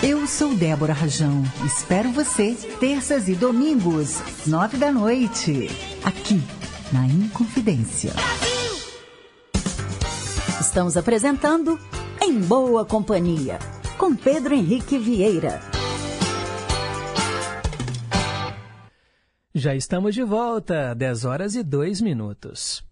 Eu sou Débora Rajão. Espero você terças e domingos, nove da noite, aqui na Inconfidência. Estamos apresentando Em Boa Companhia, com Pedro Henrique Vieira. Já estamos de volta, 10 horas e 2 minutos.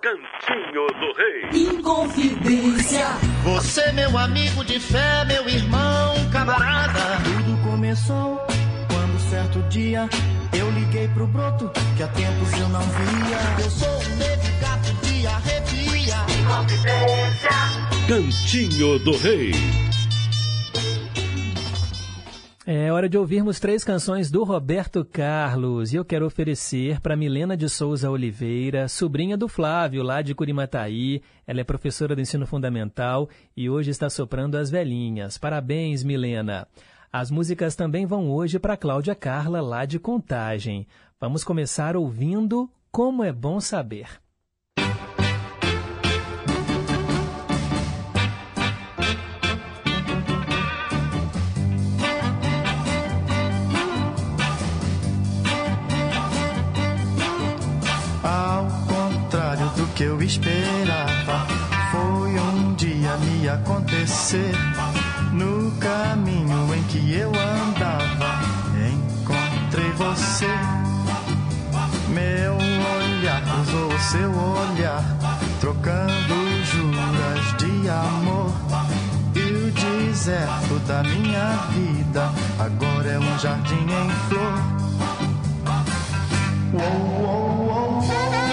Cantinho do Rei. Inconfidência. Você, meu amigo de fé, meu irmão, camarada. Tudo começou quando certo dia eu liguei pro broto que há tempos eu não via. Eu sou um negro gato de arrepia. Inconfidência. Cantinho do Rei. É hora de ouvirmos três canções do Roberto Carlos e eu quero oferecer para Milena de Souza Oliveira, sobrinha do Flávio, lá de Curimataí. Ela é professora do ensino fundamental e hoje está soprando as velhinhas. Parabéns, Milena! As músicas também vão hoje para Cláudia Carla, lá de Contagem. Vamos começar ouvindo Como é Bom Saber. Eu esperava foi um dia me acontecer. No caminho em que eu andava, encontrei você. Meu olhar cruzou o seu olhar, trocando juras de amor. E o deserto da minha vida agora é um jardim em flor. Uou, uou, uou,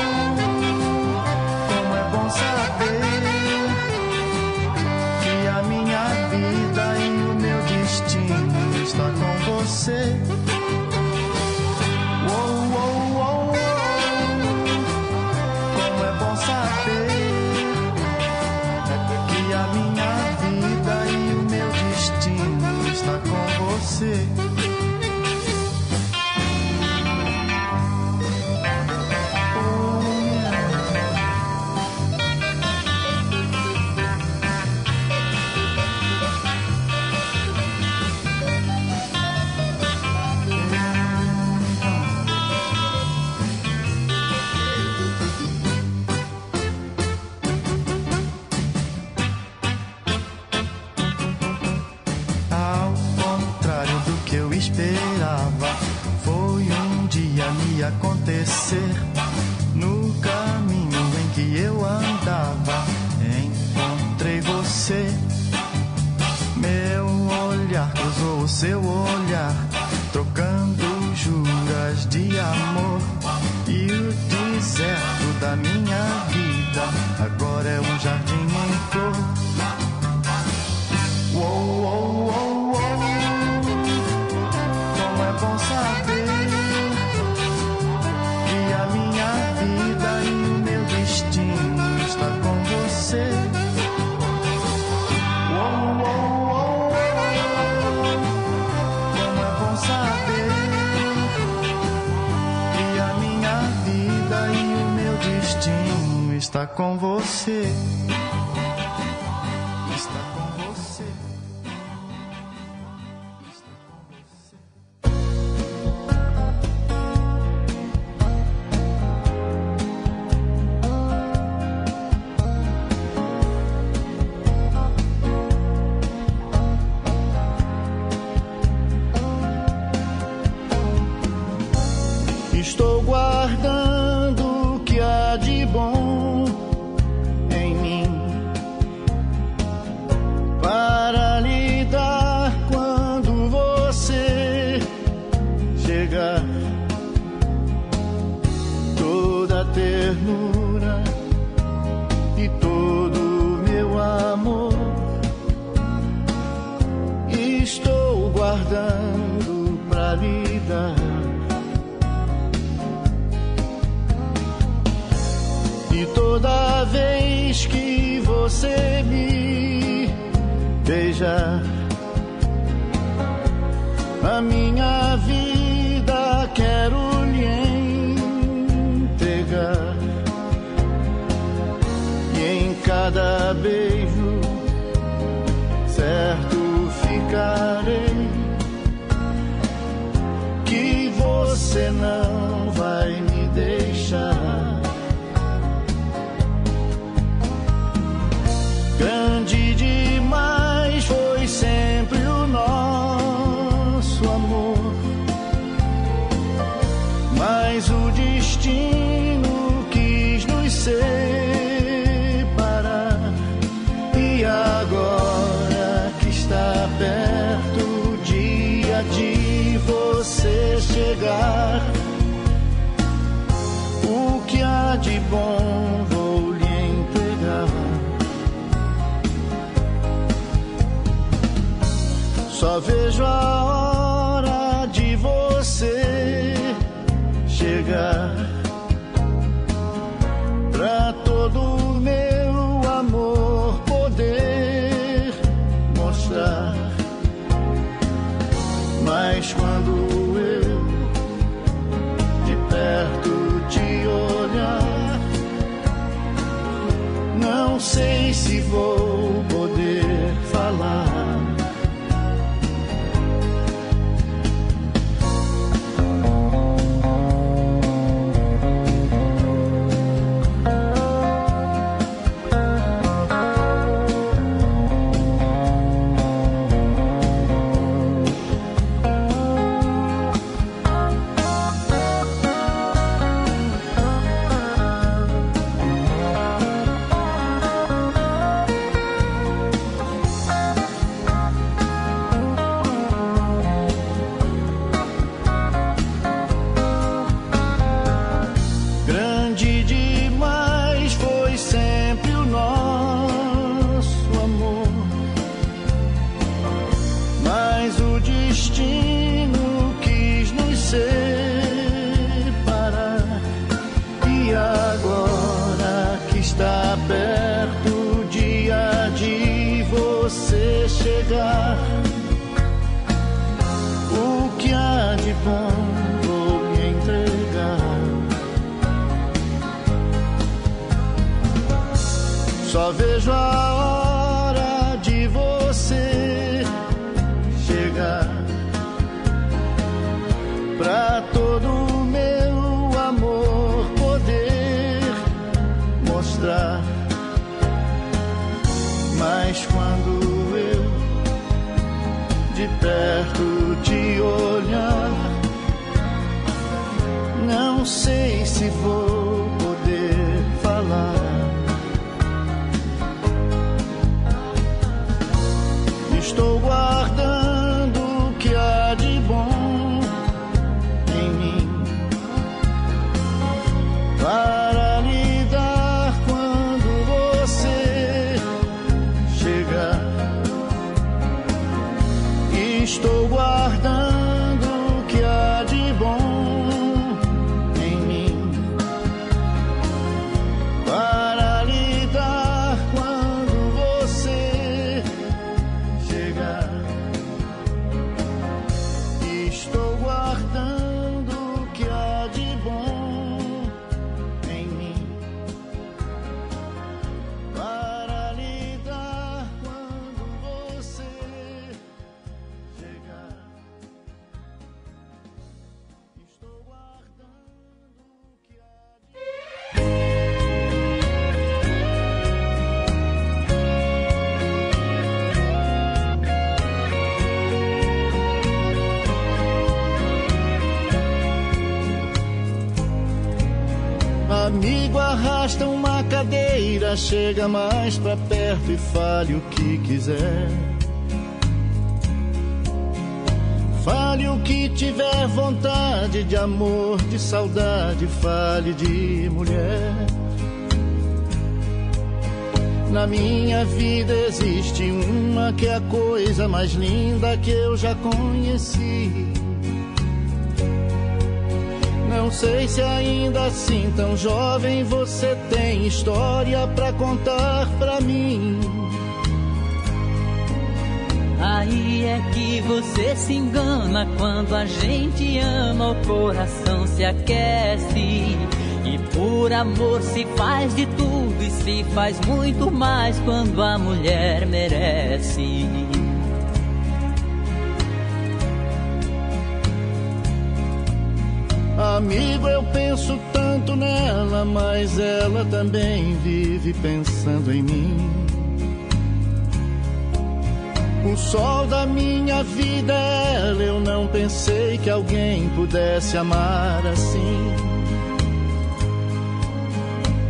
com acontecer. No caminho em que eu andava, encontrei você. Meu olhar cruzou o seu olhar, está com você. Ternura e todo o meu amor estou guardando para lhe dar. E toda vez que você me beijar, a minha vida cada beijo, certo ficarei. Que você não Só vejo a hora de você chegar pra todo meu amor poder mostrar. Mas quando eu de perto te olhar, não sei se vou vejo a hora de você chegar pra todo meu amor poder mostrar. Mas quando eu de perto te olhar, não sei se vou chega mais pra perto e fale o que quiser. Fale o que tiver vontade de amor, de saudade, fale de mulher. Na minha vida existe uma que é a coisa mais linda que eu já conheci. Sei se ainda assim tão jovem você tem história pra contar pra mim. Aí é que você se engana quando a gente ama, o coração se aquece. E por amor se faz de tudo e se faz muito mais quando a mulher merece. Amigo, eu penso tanto nela, mas ela também vive pensando em mim. O sol da minha vida é ela, eu não pensei que alguém pudesse amar assim.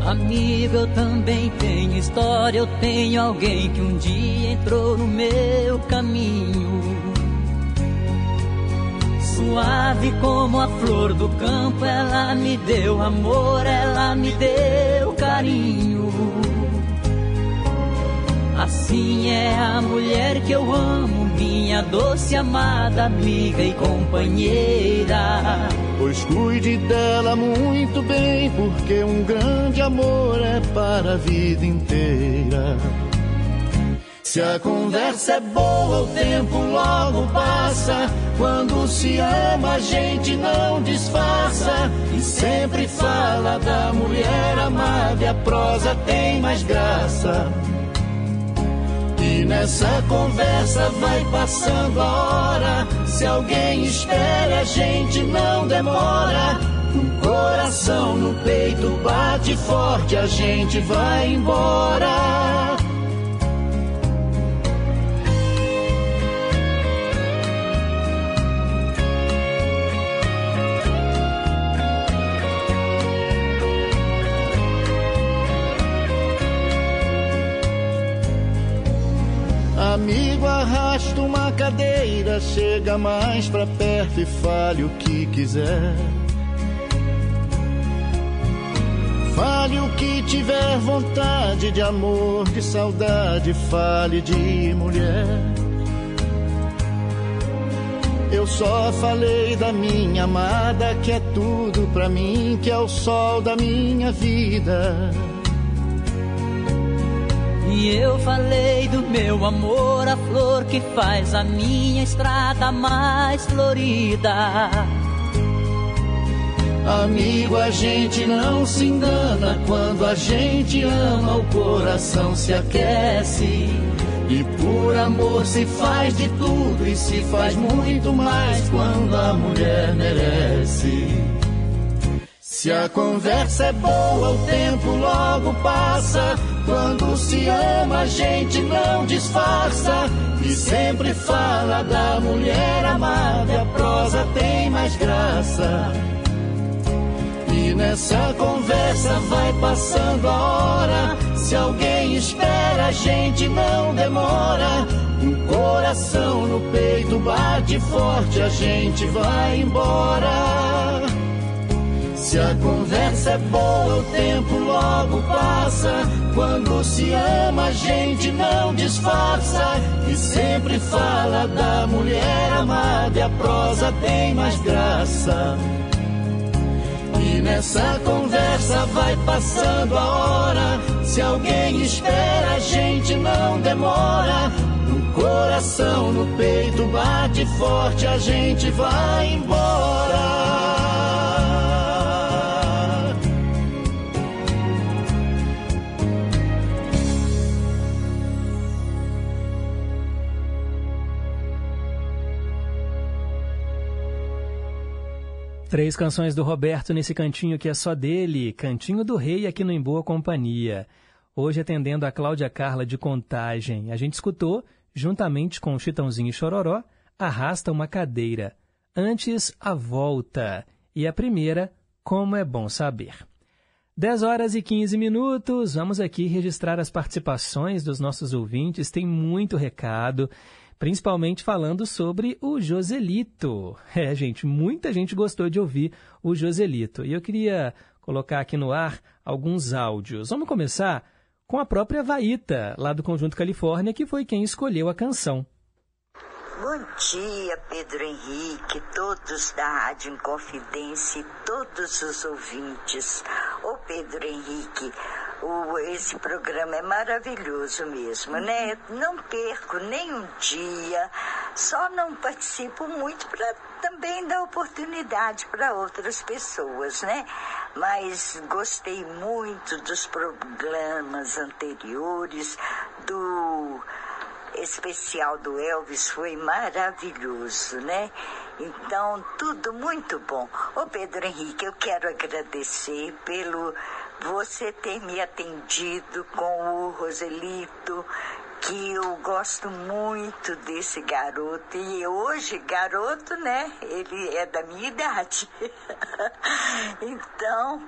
Amigo, eu também tenho história, eu tenho alguém que um dia entrou no meu caminho. Suave como a flor do campo, ela me deu amor, ela me deu carinho. Assim é a mulher que eu amo, minha doce amada amiga e companheira. Pois cuide dela muito bem, porque um grande amor é para a vida inteira. Se a conversa é boa, o tempo logo passa. Quando se ama, a gente não disfarça. E sempre fala da mulher amada, e a prosa tem mais graça. E nessa conversa vai passando a hora. Se alguém espera, a gente não demora. Um coração no peito bate forte, a gente vai embora. Uma cadeira, chega mais pra perto e fale o que quiser. Fale o que tiver vontade de amor, de saudade, fale de mulher. Eu só falei da minha amada, que é tudo pra mim, que é o sol da minha vida. E eu falei do meu amor, a flor que faz a minha estrada mais florida. Amigo, a gente não se engana quando a gente ama, o coração se aquece. E por amor se faz de tudo e se faz muito mais quando a mulher merece. Se a conversa é boa, o tempo logo passa. Quando se ama, a gente não disfarça. E sempre fala da mulher amada, e a prosa tem mais graça. E nessa conversa vai passando a hora. Se alguém espera, a gente não demora. No coração, no peito bate forte, a gente vai embora. Se a conversa é boa, o tempo logo passa. Quando se ama, a gente não disfarça. E sempre fala da mulher amada, e a prosa tem mais graça. E nessa conversa vai passando a hora. Se alguém espera, a gente não demora. No coração, no peito bate forte, a gente vai embora. Três canções do Roberto nesse cantinho que é só dele, Cantinho do Rei aqui no Em Boa Companhia. Hoje atendendo a Cláudia Carla de Contagem. A gente escutou, juntamente com Chitãozinho e Chororó, Arrasta uma Cadeira. Antes, A Volta. E a primeira, Como é Bom Saber. 10 horas e 15 minutos, vamos aqui registrar as participações dos nossos ouvintes, tem muito recado principalmente falando sobre o Joselito. É, gente, muita gente gostou de ouvir o Joselito. E eu queria colocar aqui no ar alguns áudios. Vamos começar com a própria Vaíta, lá do Conjunto Califórnia, que foi quem escolheu a canção. Bom dia, Pedro Henrique, todos da Rádio Inconfidência e todos os ouvintes. Ô Pedro Henrique, o, esse programa é maravilhoso mesmo, né? Não perco nem um dia, só não participo muito para também dar oportunidade para outras pessoas, né? Mas gostei muito dos programas anteriores, do especial do Elvis foi maravilhoso, né? Então, tudo muito bom. Ô Pedro Henrique, eu quero agradecer pelo você ter me atendido com o Roselito, que eu gosto muito desse garoto. E hoje, garoto, né? Ele é da minha idade. então,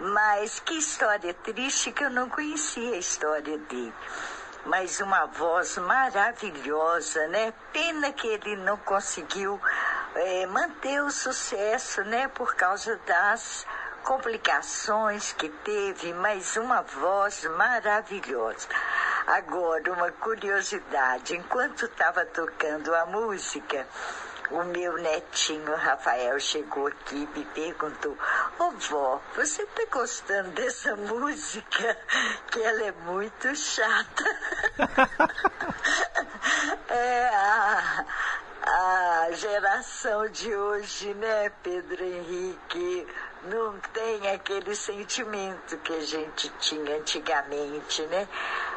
mas que história triste que eu não conhecia a história dele mas uma voz maravilhosa, né? Pena que ele não conseguiu é, manter o sucesso, né? Por causa das complicações que teve, mas uma voz maravilhosa. Agora, uma curiosidade: enquanto estava tocando a música, o meu netinho Rafael chegou aqui e me perguntou: Ô vó, você está gostando dessa música? Que ela é muito chata. é a, a geração de hoje, né, Pedro Henrique? Não tem aquele sentimento que a gente tinha antigamente, né?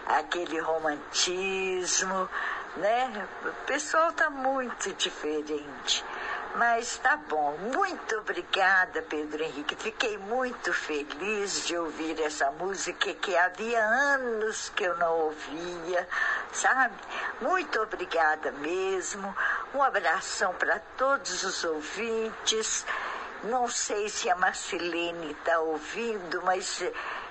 Aquele romantismo né? O pessoal está muito diferente. Mas tá bom. Muito obrigada, Pedro Henrique. Fiquei muito feliz de ouvir essa música que havia anos que eu não ouvia, sabe? Muito obrigada mesmo. Um abração para todos os ouvintes. Não sei se a Marcelene está ouvindo, mas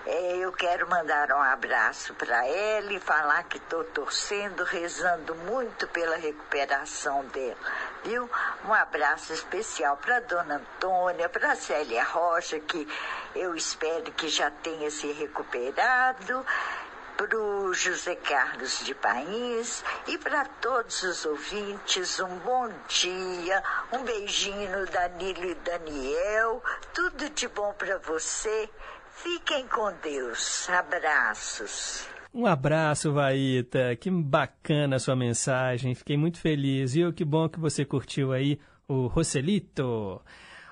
é, eu quero mandar um abraço para ela e falar que estou torcendo, rezando muito pela recuperação dela, viu? Um abraço especial para Dona Antônia, para Célia Rocha, que eu espero que já tenha se recuperado para o José Carlos de País e para todos os ouvintes, um bom dia, um beijinho no Danilo e Daniel, tudo de bom para você Fiquem com Deus. Abraços. Um abraço, Vaíta. Que bacana a sua mensagem. Fiquei muito feliz. Viu? Que bom que você curtiu aí o Roselito.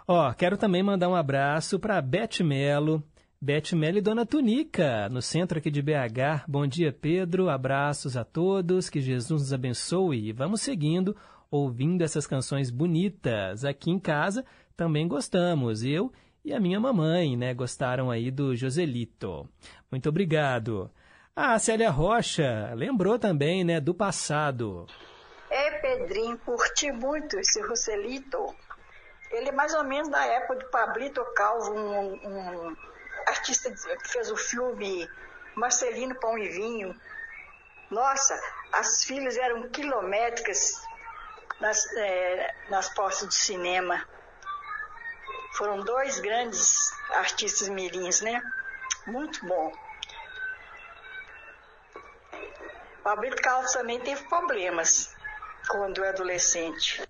Ó, quero também mandar um abraço para Beth Melo. Beth Melo e Dona Tunica, no centro aqui de BH. Bom dia, Pedro. Abraços a todos. Que Jesus nos abençoe. E vamos seguindo, ouvindo essas canções bonitas. Aqui em casa também gostamos. Eu e a minha mamãe, né? Gostaram aí do Joselito. Muito obrigado. Ah, Célia Rocha lembrou também, né, do passado. É, Pedrinho, curti muito esse Roselito. Ele é mais ou menos da época de Pablito Calvo, um, um artista que fez o filme Marcelino Pão e Vinho. Nossa, as filhas eram quilométricas nas, é, nas postas de cinema. Foram dois grandes artistas mirins, né? Muito bom. Pablito Calvo também teve problemas quando é adolescente.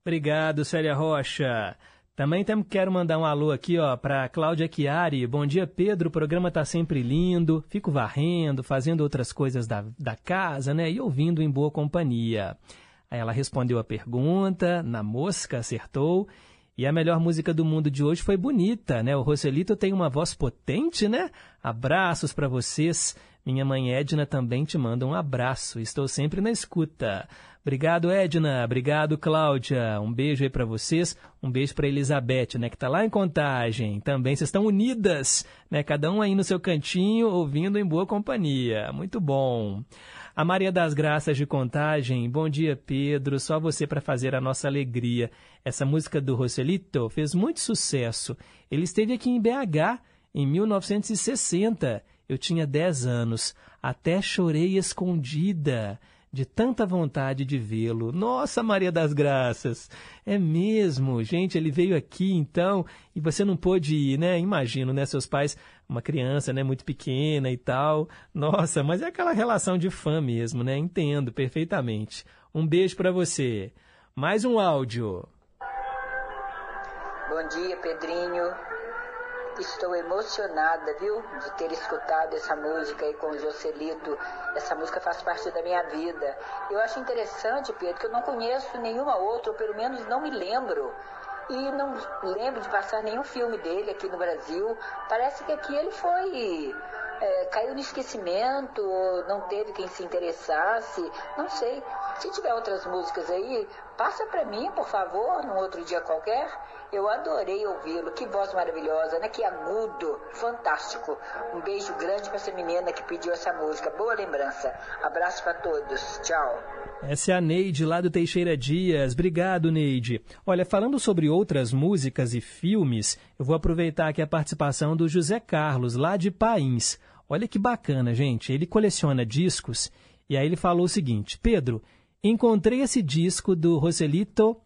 Obrigado, Célia Rocha. Também tem, quero mandar um alô aqui ó, para Cláudia Chiari. Bom dia, Pedro. O programa está sempre lindo. Fico varrendo, fazendo outras coisas da, da casa, né? E ouvindo em boa companhia. Aí ela respondeu a pergunta, na mosca acertou. E a melhor música do mundo de hoje foi bonita, né? O Roselito tem uma voz potente, né? Abraços para vocês. Minha mãe Edna também te manda um abraço. Estou sempre na escuta. Obrigado, Edna. Obrigado, Cláudia. Um beijo aí para vocês. Um beijo para Elizabeth, né, que está lá em Contagem. Também vocês estão unidas, né? Cada um aí no seu cantinho, ouvindo em boa companhia. Muito bom. A Maria das Graças de Contagem. Bom dia, Pedro. Só você para fazer a nossa alegria. Essa música do Roselito fez muito sucesso. Ele esteve aqui em BH em 1960 eu tinha 10 anos. Até chorei escondida de tanta vontade de vê-lo. Nossa, Maria das Graças! É mesmo, gente, ele veio aqui então e você não pôde ir, né? Imagino, né? Seus pais, uma criança, né? Muito pequena e tal. Nossa, mas é aquela relação de fã mesmo, né? Entendo perfeitamente. Um beijo para você. Mais um áudio. Bom dia, Pedrinho. Estou emocionada, viu, de ter escutado essa música aí com o Joselito. Essa música faz parte da minha vida. Eu acho interessante, Pedro, que eu não conheço nenhuma outra, ou pelo menos não me lembro. E não lembro de passar nenhum filme dele aqui no Brasil. Parece que aqui ele foi. É, caiu no esquecimento, não teve quem se interessasse, não sei. Se tiver outras músicas aí, passa para mim, por favor, num outro dia qualquer. Eu adorei ouvi-lo. Que voz maravilhosa, né? Que agudo, fantástico. Um beijo grande para essa menina que pediu essa música. Boa lembrança. Abraço para todos. Tchau. Essa é a Neide lá do Teixeira Dias. Obrigado, Neide. Olha, falando sobre outras músicas e filmes, eu vou aproveitar aqui a participação do José Carlos, lá de Pains. Olha que bacana, gente. Ele coleciona discos e aí ele falou o seguinte: Pedro, encontrei esse disco do Roselito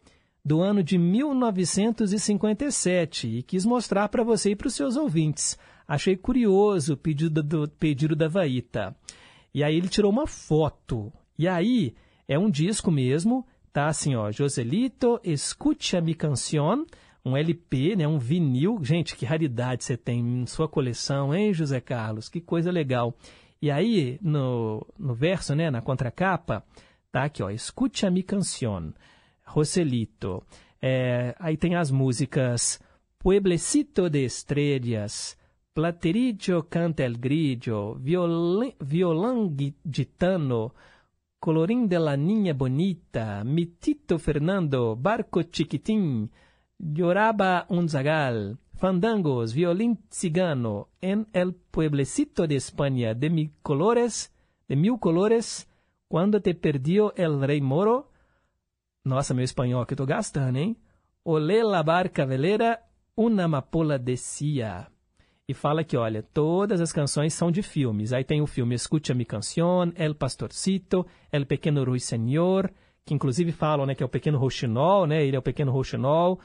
do ano de 1957 e quis mostrar para você e para os seus ouvintes. Achei curioso o pedido, do, pedido da Vaíta. E aí ele tirou uma foto. E aí é um disco mesmo, tá assim, ó, Joselito, escucha mi canción, um LP, né, um vinil. Gente, que raridade você tem em sua coleção, hein, José Carlos? Que coisa legal. E aí, no, no verso, né, na contracapa, tá aqui, ó, escucha mi canción. Roselito. É, aí tem as músicas Pueblecito de Estrellas, Platerillo canta el grillo, Violão gitano, Colorín de la Niña Bonita, Mitito Fernando, Barco Chiquitín, Lloraba un zagal, Fandangos, Violín Cigano, En el Pueblecito de España, de mil colores, de mil colores, Cuando te perdió el rey moro, nossa, meu espanhol que eu tô gastando, hein? Olê la barca veleira, una amapola descia. E fala que, olha, todas as canções são de filmes. Aí tem o filme Escucha mi canción, El Pastorcito, El Pequeno Ruiseñor, que inclusive falam né, que é o Pequeno Rouxinol, né? Ele é o Pequeno Rouxinol.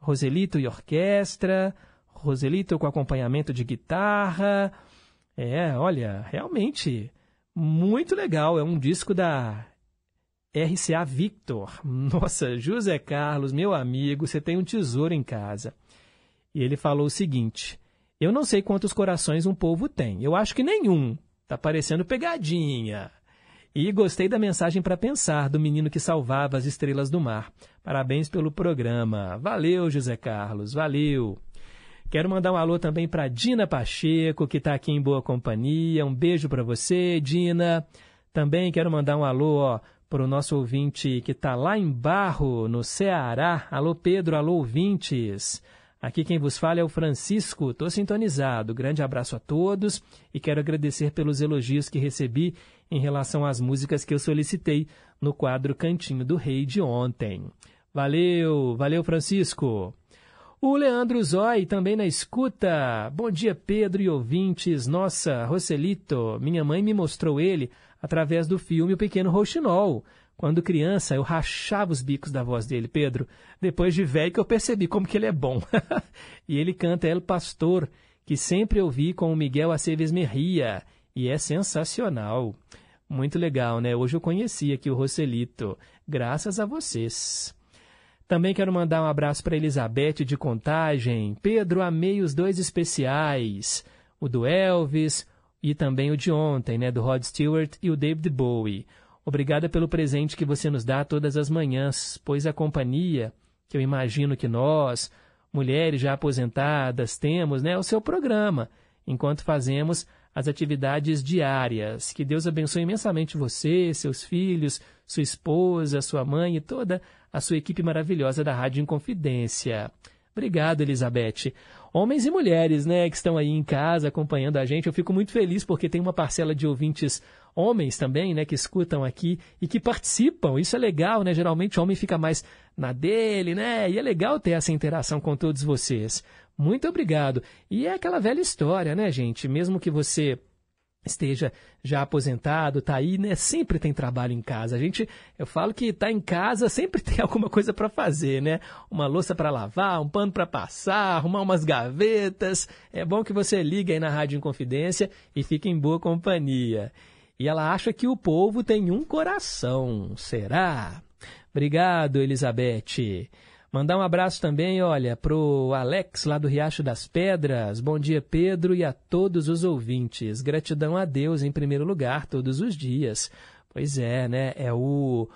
Roselito e orquestra, Roselito com acompanhamento de guitarra. É, olha, realmente muito legal. É um disco da RCA Victor. Nossa, José Carlos, meu amigo, você tem um tesouro em casa. E ele falou o seguinte: Eu não sei quantos corações um povo tem. Eu acho que nenhum. Tá parecendo pegadinha. E gostei da mensagem para pensar do menino que salvava as estrelas do mar. Parabéns pelo programa. Valeu, José Carlos. Valeu. Quero mandar um alô também para Dina Pacheco, que está aqui em boa companhia. Um beijo para você, Dina. Também quero mandar um alô para o nosso ouvinte que está lá em Barro, no Ceará. Alô, Pedro. Alô, ouvintes. Aqui quem vos fala é o Francisco, estou sintonizado. Grande abraço a todos e quero agradecer pelos elogios que recebi em relação às músicas que eu solicitei no quadro Cantinho do Rei de ontem. Valeu, valeu Francisco. O Leandro Zói também na escuta. Bom dia, Pedro e ouvintes. Nossa, Roselito, minha mãe me mostrou ele através do filme O Pequeno Rouxinol. Quando criança, eu rachava os bicos da voz dele, Pedro. Depois de velho que eu percebi como que ele é bom. e ele canta El Pastor, que sempre ouvi com o Miguel Aceves Merria. E é sensacional. Muito legal, né? Hoje eu conheci aqui o Roselito. Graças a vocês. Também quero mandar um abraço para Elizabeth de Contagem. Pedro, amei os dois especiais. O do Elvis e também o de ontem, né? Do Rod Stewart e o David Bowie. Obrigada pelo presente que você nos dá todas as manhãs, pois a companhia que eu imagino que nós, mulheres já aposentadas, temos, né, é o seu programa, enquanto fazemos as atividades diárias. Que Deus abençoe imensamente você, seus filhos, sua esposa, sua mãe e toda a sua equipe maravilhosa da Rádio Inconfidência. Obrigado, Elizabeth. Homens e mulheres, né, que estão aí em casa acompanhando a gente, eu fico muito feliz porque tem uma parcela de ouvintes homens também, né, que escutam aqui e que participam. Isso é legal, né? Geralmente o homem fica mais na dele, né? E é legal ter essa interação com todos vocês. Muito obrigado. E é aquela velha história, né, gente? Mesmo que você esteja já aposentado, tá aí, né? Sempre tem trabalho em casa. A gente, eu falo que tá em casa, sempre tem alguma coisa para fazer, né? Uma louça para lavar, um pano para passar, arrumar umas gavetas. É bom que você ligue aí na Rádio Inconfidência e fique em boa companhia. E ela acha que o povo tem um coração. Será? Obrigado, Elizabeth. Mandar um abraço também, olha, pro Alex lá do Riacho das Pedras. Bom dia, Pedro, e a todos os ouvintes. Gratidão a Deus em primeiro lugar todos os dias. Pois é, né? É o,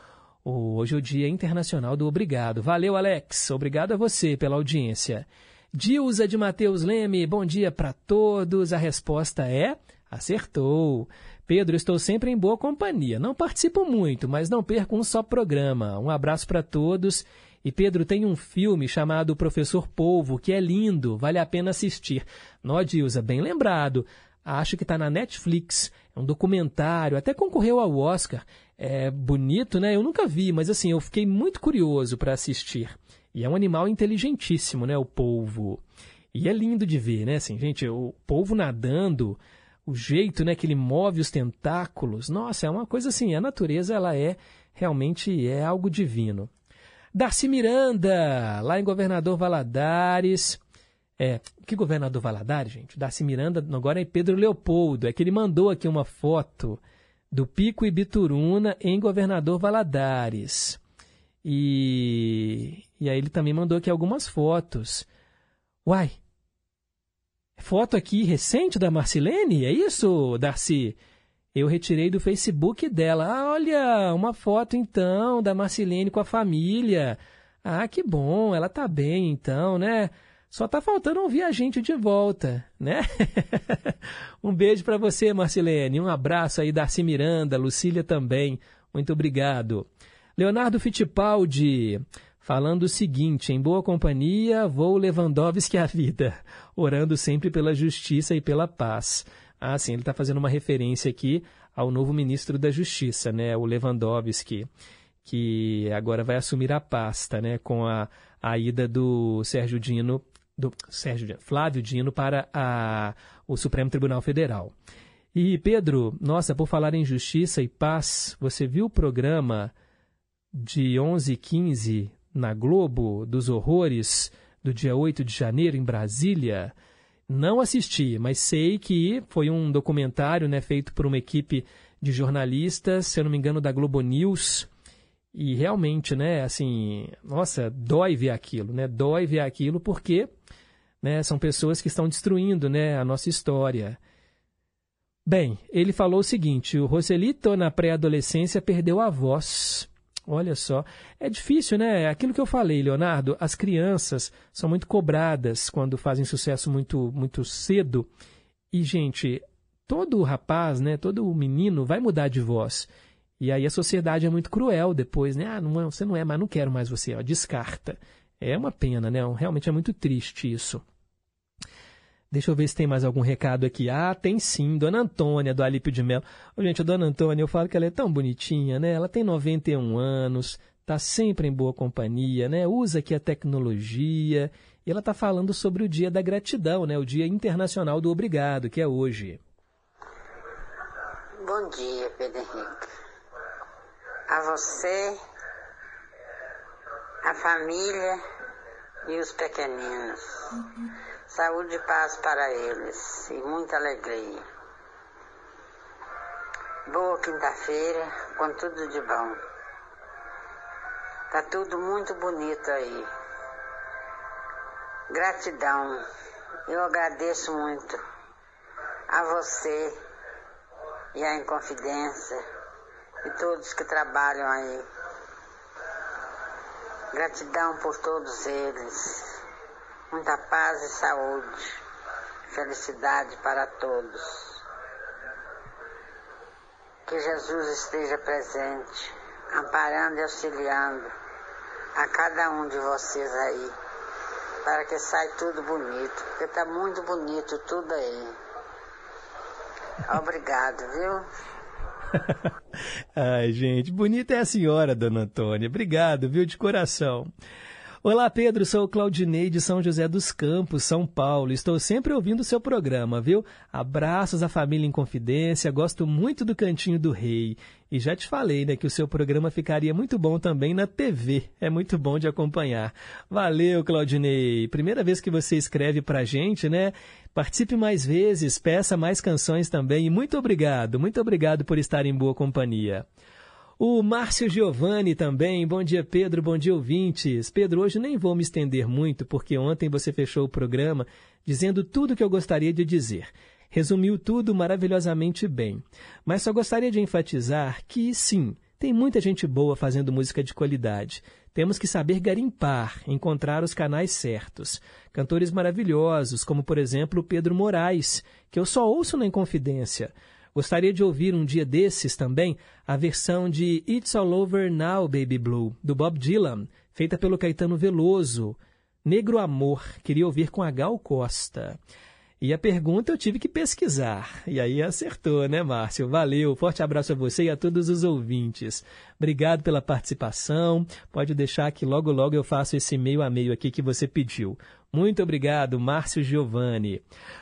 o hoje é o Dia Internacional do Obrigado. Valeu, Alex. Obrigado a você pela audiência. Dilza de Mateus Leme, bom dia para todos. A resposta é acertou. Pedro, estou sempre em boa companhia. Não participo muito, mas não perco um só programa. Um abraço para todos. E Pedro tem um filme chamado Professor Polvo, que é lindo, vale a pena assistir. Nó, Dilza, bem lembrado. Acho que está na Netflix. É um documentário, até concorreu ao Oscar. É bonito, né? Eu nunca vi, mas assim, eu fiquei muito curioso para assistir. E é um animal inteligentíssimo, né? O polvo. E é lindo de ver, né? Assim, gente, o polvo nadando o jeito né, que ele move os tentáculos, nossa, é uma coisa assim, a natureza ela é realmente é algo divino. Darcy Miranda, lá em Governador Valadares. É, que Governador Valadares, gente? Darcy Miranda agora é Pedro Leopoldo, é que ele mandou aqui uma foto do Pico Ibituruna em Governador Valadares. E, e aí ele também mandou aqui algumas fotos. Uai, Foto aqui recente da Marcilene, é isso, Darcy? Eu retirei do Facebook dela. Ah, olha, uma foto então da Marcilene com a família. Ah, que bom, ela tá bem então, né? Só tá faltando ouvir a gente de volta, né? um beijo para você, Marcilene. Um abraço aí, Darcy Miranda, Lucília também. Muito obrigado. Leonardo Fittipaldi falando o seguinte: em boa companhia, vou Lewandowski à vida, orando sempre pela justiça e pela paz. Ah, sim, ele está fazendo uma referência aqui ao novo ministro da Justiça, né, o Lewandowski, que agora vai assumir a pasta, né, com a, a ida do Sérgio Dino, do Sérgio Dino, Flávio Dino para a, o Supremo Tribunal Federal. E Pedro, nossa, por falar em justiça e paz, você viu o programa de 11 e 15 na Globo dos Horrores do dia 8 de janeiro em Brasília. Não assisti, mas sei que foi um documentário né, feito por uma equipe de jornalistas, se eu não me engano, da Globo News. E realmente, né, assim, nossa, dói ver aquilo, né? Dói ver aquilo porque né, são pessoas que estão destruindo né, a nossa história. Bem, ele falou o seguinte: o Roselito, na pré-adolescência, perdeu a voz. Olha só, é difícil, né? Aquilo que eu falei, Leonardo, as crianças são muito cobradas quando fazem sucesso muito, muito cedo. E, gente, todo rapaz, né, todo menino vai mudar de voz. E aí a sociedade é muito cruel depois, né? Ah, não, você não é, mas não quero mais você, ó, descarta. É uma pena, né? Realmente é muito triste isso. Deixa eu ver se tem mais algum recado aqui. Ah, tem sim. Dona Antônia, do Alípio de Melo. Oh, gente, a Dona Antônia, eu falo que ela é tão bonitinha, né? Ela tem 91 anos, tá sempre em boa companhia, né? Usa aqui a tecnologia. E ela tá falando sobre o Dia da Gratidão, né? O Dia Internacional do Obrigado, que é hoje. Bom dia, Pedro Henrique. A você, a família e os pequeninos. Saúde e paz para eles e muita alegria. Boa quinta-feira, com tudo de bom. Tá tudo muito bonito aí. Gratidão. Eu agradeço muito a você e a Inconfidência e todos que trabalham aí. Gratidão por todos eles muita paz e saúde, felicidade para todos. Que Jesus esteja presente, amparando e auxiliando a cada um de vocês aí, para que saia tudo bonito, porque está muito bonito tudo aí. Obrigado, viu? Ai, gente, bonita é a senhora, dona Antônia. Obrigado, viu, de coração. Olá, Pedro. Sou o Claudinei de São José dos Campos, São Paulo. Estou sempre ouvindo o seu programa, viu? Abraços à família em confidência. Gosto muito do Cantinho do Rei. E já te falei, né, que o seu programa ficaria muito bom também na TV. É muito bom de acompanhar. Valeu, Claudinei. Primeira vez que você escreve pra gente, né? Participe mais vezes, peça mais canções também. E muito obrigado, muito obrigado por estar em boa companhia. O Márcio Giovanni também. Bom dia, Pedro. Bom dia, ouvintes. Pedro, hoje nem vou me estender muito, porque ontem você fechou o programa dizendo tudo o que eu gostaria de dizer. Resumiu tudo maravilhosamente bem. Mas só gostaria de enfatizar que, sim, tem muita gente boa fazendo música de qualidade. Temos que saber garimpar, encontrar os canais certos. Cantores maravilhosos, como por exemplo Pedro Moraes, que eu só ouço na Inconfidência. Gostaria de ouvir um dia desses também a versão de It's All Over Now, Baby Blue, do Bob Dylan, feita pelo Caetano Veloso. Negro Amor, queria ouvir com a Gal Costa. E a pergunta eu tive que pesquisar. E aí acertou, né, Márcio? Valeu. Forte abraço a você e a todos os ouvintes. Obrigado pela participação. Pode deixar que logo logo eu faço esse meio a meio aqui que você pediu. Muito obrigado, Márcio Giovanni.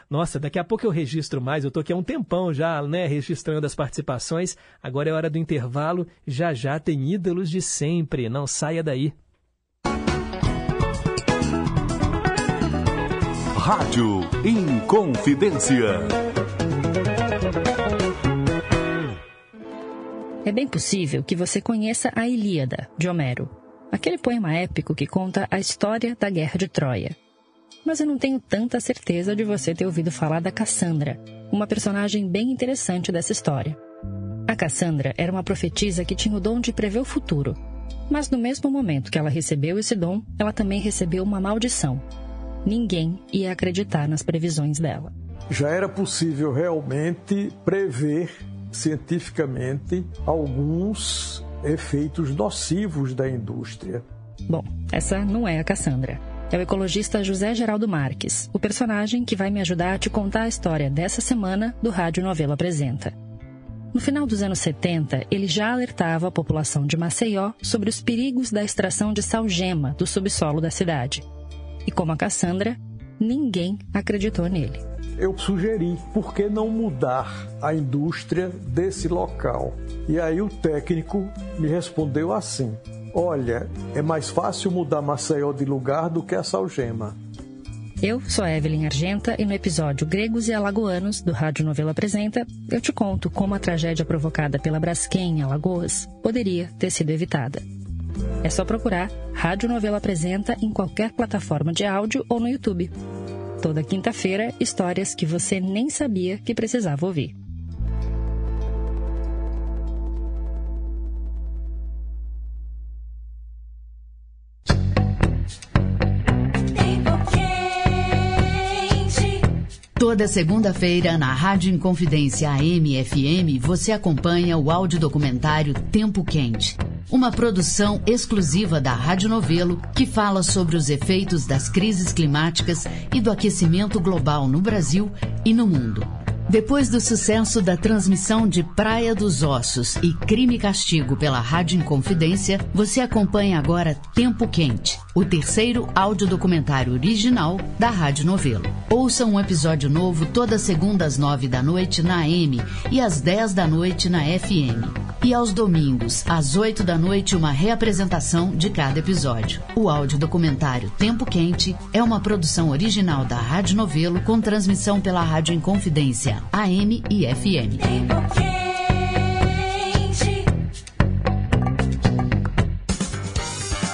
Nossa, daqui a pouco eu registro mais. Eu tô aqui há um tempão já, né, registrando as participações. Agora é hora do intervalo. Já já tem ídolos de sempre. Não saia daí. Rádio Inconfidência. É bem possível que você conheça a Ilíada, de Homero, aquele poema épico que conta a história da Guerra de Troia. Mas eu não tenho tanta certeza de você ter ouvido falar da Cassandra, uma personagem bem interessante dessa história. A Cassandra era uma profetisa que tinha o dom de prever o futuro, mas no mesmo momento que ela recebeu esse dom, ela também recebeu uma maldição, ninguém ia acreditar nas previsões dela. Já era possível realmente prever cientificamente alguns efeitos nocivos da indústria. Bom, essa não é a Cassandra. É o ecologista José Geraldo Marques, o personagem que vai me ajudar a te contar a história dessa semana do Rádio Novelo Apresenta. No final dos anos 70, ele já alertava a população de Maceió sobre os perigos da extração de salgema do subsolo da cidade. E como a Cassandra, ninguém acreditou nele. Eu sugeri, por que não mudar a indústria desse local? E aí o técnico me respondeu assim: Olha, é mais fácil mudar Maceió de lugar do que a Salgema. Eu sou Evelyn Argenta e no episódio Gregos e Alagoanos do Rádio Novela Apresenta, eu te conto como a tragédia provocada pela Braskem em Alagoas poderia ter sido evitada. É só procurar Rádio Novela Apresenta em qualquer plataforma de áudio ou no YouTube. Toda quinta-feira, histórias que você nem sabia que precisava ouvir. Toda segunda-feira, na Rádio Inconfidência AM e FM, você acompanha o audiodocumentário Tempo Quente. Uma produção exclusiva da Rádio Novelo que fala sobre os efeitos das crises climáticas e do aquecimento global no Brasil e no mundo. Depois do sucesso da transmissão de Praia dos Ossos e Crime e Castigo pela Rádio Inconfidência, você acompanha agora Tempo Quente, o terceiro audiodocumentário original da Rádio Novelo. Ouça um episódio novo toda segunda às nove da noite na AM e às dez da noite na FM. E aos domingos, às oito da noite, uma reapresentação de cada episódio. O audiodocumentário Tempo Quente é uma produção original da Rádio Novelo com transmissão pela Rádio Inconfidência, AM e FM.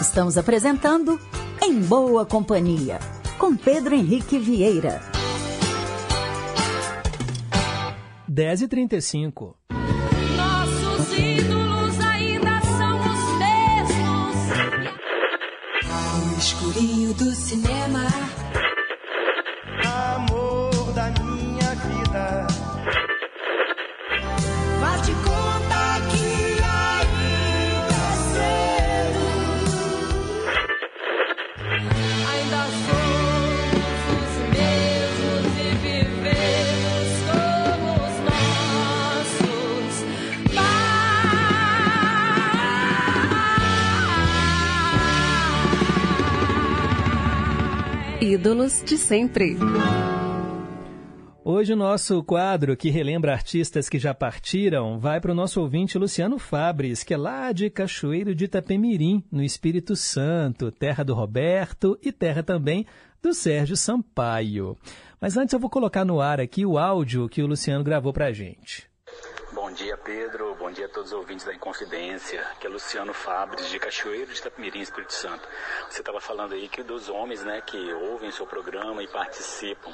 Estamos apresentando Em Boa Companhia, com Pedro Henrique Vieira. 10 e 35 Nossos ídolos ainda são os mesmos. No escurinho do cinema. Ídolos de sempre. Hoje o nosso quadro que relembra artistas que já partiram vai para o nosso ouvinte Luciano Fabres, que é lá de Cachoeiro de Itapemirim, no Espírito Santo, terra do Roberto e terra também do Sérgio Sampaio. Mas antes eu vou colocar no ar aqui o áudio que o Luciano gravou para a gente. Bom dia, Pedro. Bom dia a todos os ouvintes da Inconfidência. Aqui é Luciano Fabres, de Cachoeiro de Itapemirim, Espírito Santo. Você estava falando aí que dos homens né, que ouvem seu programa e participam.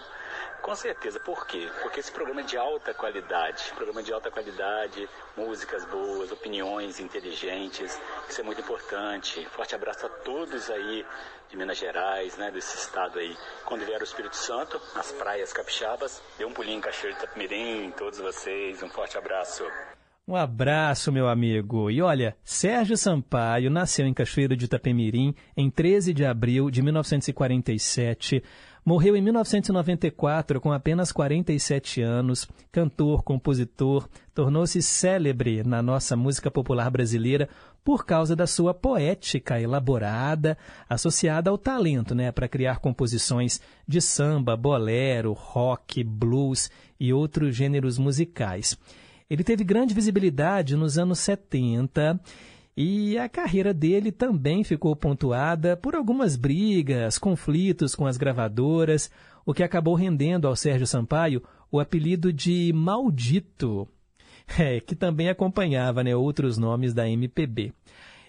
Com certeza, por quê? Porque esse programa é de alta qualidade, programa de alta qualidade, músicas boas, opiniões inteligentes, isso é muito importante. Forte abraço a todos aí de Minas Gerais, né, desse estado aí. Quando vier o Espírito Santo, nas praias capixabas, dê um pulinho em Cachoeiro de Itapemirim, todos vocês, um forte abraço. Um abraço, meu amigo. E olha, Sérgio Sampaio nasceu em Cachoeiro de Itapemirim em 13 de abril de 1947. Morreu em 1994 com apenas 47 anos. Cantor, compositor, tornou-se célebre na nossa música popular brasileira por causa da sua poética elaborada, associada ao talento, né, para criar composições de samba, bolero, rock, blues e outros gêneros musicais. Ele teve grande visibilidade nos anos 70 e a carreira dele também ficou pontuada por algumas brigas, conflitos com as gravadoras, o que acabou rendendo ao Sérgio Sampaio o apelido de Maldito, é, que também acompanhava né, outros nomes da MPB.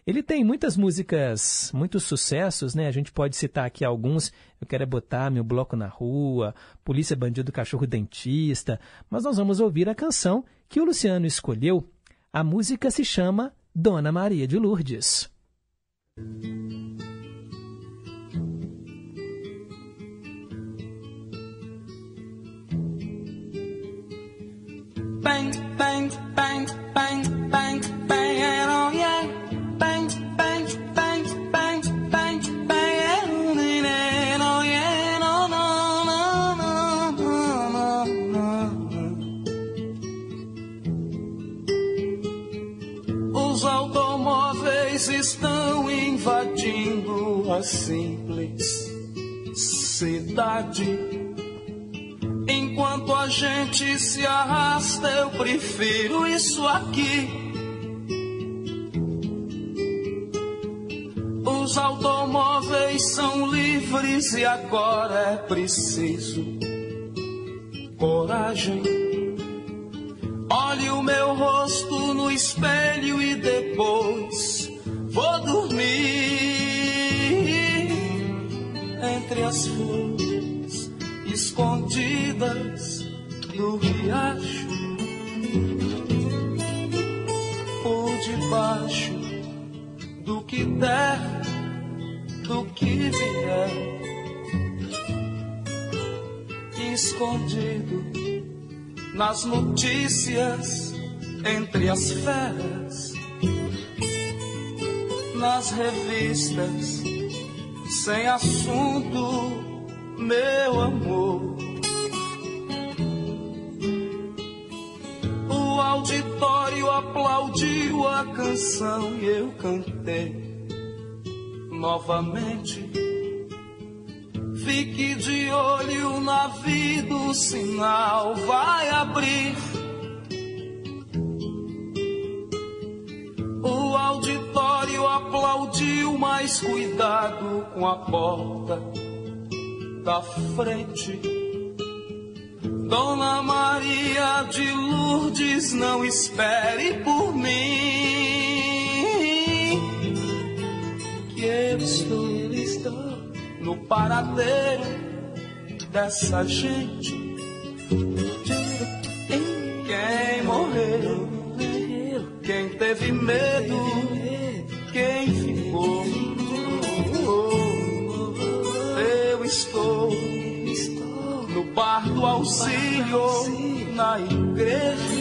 Ele tem muitas músicas, muitos sucessos, né? A gente pode citar aqui alguns. Eu quero é botar meu bloco na rua, Polícia Bandido Cachorro Dentista. Mas nós vamos ouvir a canção que o Luciano escolheu. A música se chama Dona Maria de Lourdes. Bang, bang, bang, bang, bang, bang, oh yeah. Bang, bang, bang, bang, bang, bang, oh no, no, no. Os automóveis estão invadindo a simples cidade. Enquanto a gente se arrasta, eu prefiro isso aqui. Os automóveis são livres e agora é preciso coragem. Olhe o meu rosto no espelho e depois vou dormir entre as flores escondidas do riacho por debaixo do que der, do que vier. escondido nas notícias entre as feras, nas revistas, sem assunto, meu amor. O auditório aplaudiu a canção e eu cantei novamente. Fique de olho na vida, o sinal vai abrir. O auditório aplaudiu, mas cuidado com a porta da frente. Dona Maria de Lourdes, não espere por mim. Que eu estou, estou no paradeiro dessa gente. Quem morreu, quem teve medo, quem bar do auxílio, na igreja.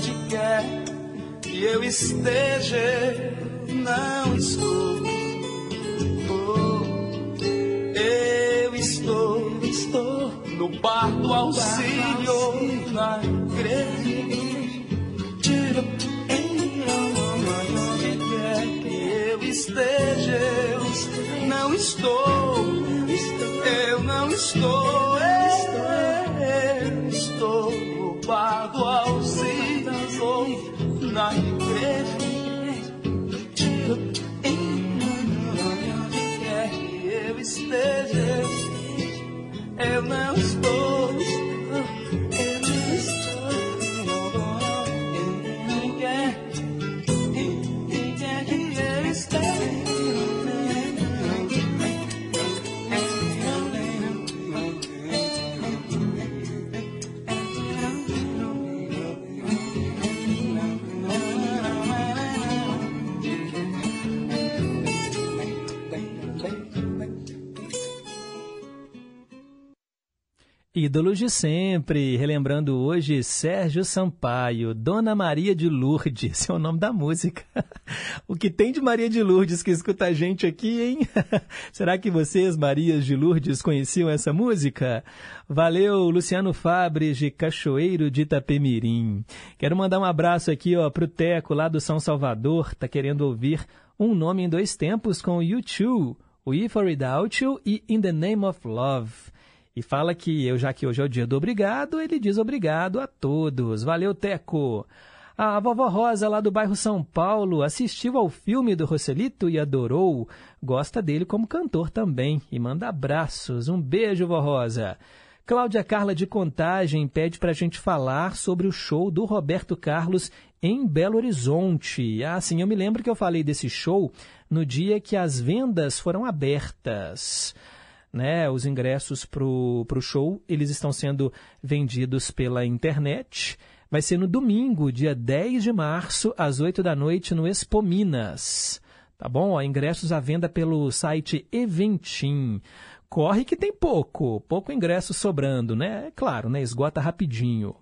Onde quer que eu esteja não estou. Oh, eu estou, estou no bar do auxílio na igreja. Eu não estou. Eu não estou. Eu estou no bar do auxílio na igreja. eu esteja, eu não estou, Ídolos de sempre, relembrando hoje Sérgio Sampaio, Dona Maria de Lourdes, é o nome da música. O que tem de Maria de Lourdes que escuta a gente aqui, hein? Será que vocês, Marias de Lourdes, conheciam essa música? Valeu, Luciano Fabres, de Cachoeiro de Itapemirim. Quero mandar um abraço aqui, ó, pro Teco, lá do São Salvador, tá querendo ouvir Um Nome em Dois Tempos com U2, o If I Without You e In the Name of Love. E fala que eu, já que hoje é o dia do obrigado, ele diz obrigado a todos. Valeu, Teco! A vovó Rosa, lá do bairro São Paulo, assistiu ao filme do Roselito e adorou. Gosta dele como cantor também e manda abraços. Um beijo, vó Rosa. Cláudia Carla de Contagem pede para a gente falar sobre o show do Roberto Carlos em Belo Horizonte. Ah, sim, eu me lembro que eu falei desse show no dia que as vendas foram abertas né, os ingressos para o show, eles estão sendo vendidos pela internet. Vai ser no domingo, dia 10 de março, às 8 da noite, no Expo Minas. Tá bom? Ó, ingressos à venda pelo site Eventim. Corre que tem pouco, pouco ingresso sobrando, né? É claro, né? Esgota rapidinho.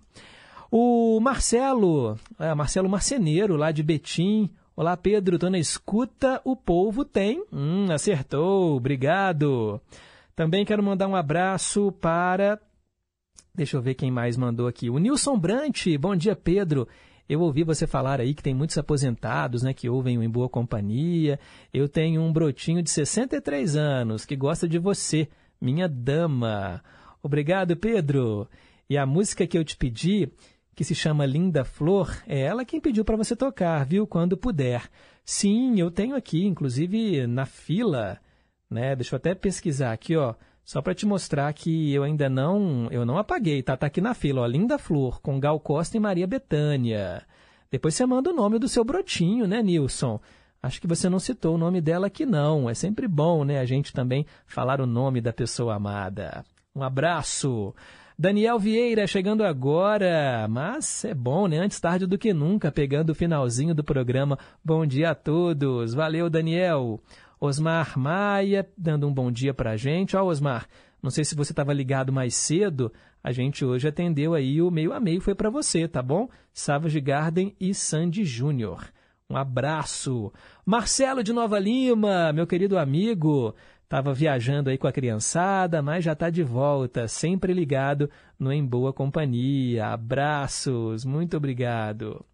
O Marcelo, é, Marcelo Marceneiro, lá de Betim. Olá, Pedro, tô na escuta. O povo tem. Hum, acertou, obrigado. Também quero mandar um abraço para. Deixa eu ver quem mais mandou aqui. O Nilson Brant. Bom dia, Pedro. Eu ouvi você falar aí que tem muitos aposentados, né, que ouvem Em Boa Companhia. Eu tenho um brotinho de 63 anos que gosta de você, minha dama. Obrigado, Pedro. E a música que eu te pedi, que se chama Linda Flor, é ela quem pediu para você tocar, viu? Quando puder. Sim, eu tenho aqui, inclusive na fila né? Deixa eu até pesquisar aqui, ó, só para te mostrar que eu ainda não, eu não apaguei, tá? Tá aqui na fila, ó, Linda Flor, com Gal Costa e Maria Bethânia. Depois você manda o nome do seu brotinho, né, Nilson? Acho que você não citou o nome dela aqui não. É sempre bom, né, a gente também falar o nome da pessoa amada. Um abraço. Daniel Vieira chegando agora, mas é bom, né? Antes tarde do que nunca, pegando o finalzinho do programa. Bom dia a todos. Valeu, Daniel. Osmar Maia dando um bom dia para a gente. Ó, Osmar, não sei se você estava ligado mais cedo, a gente hoje atendeu aí o meio a meio, foi para você, tá bom? Savage Garden e Sandy Júnior. Um abraço. Marcelo de Nova Lima, meu querido amigo, estava viajando aí com a criançada, mas já está de volta, sempre ligado no Em Boa Companhia. Abraços, muito obrigado.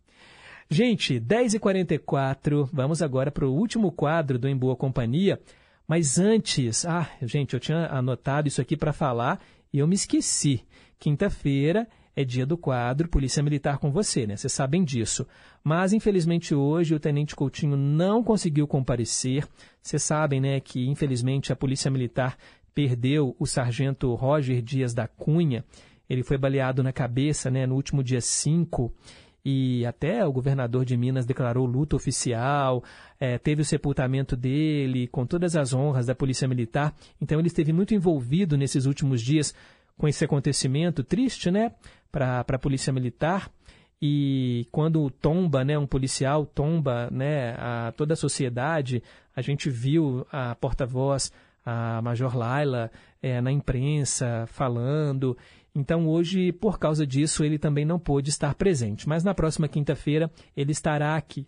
Gente, 10h44, vamos agora para o último quadro do Em Boa Companhia. Mas antes, ah, gente, eu tinha anotado isso aqui para falar e eu me esqueci. Quinta-feira é dia do quadro Polícia Militar com você, né? Vocês sabem disso. Mas, infelizmente, hoje o Tenente Coutinho não conseguiu comparecer. Vocês sabem, né, que infelizmente a Polícia Militar perdeu o sargento Roger Dias da Cunha. Ele foi baleado na cabeça, né, no último dia 5 e até o governador de Minas declarou luta oficial, é, teve o sepultamento dele, com todas as honras da Polícia Militar. Então ele esteve muito envolvido nesses últimos dias com esse acontecimento triste, né, para a Polícia Militar. E quando tomba, né, um policial tomba, né, a toda a sociedade, a gente viu a porta-voz, a Major Laila, é, na imprensa falando. Então, hoje, por causa disso, ele também não pôde estar presente, mas na próxima quinta-feira ele estará aqui.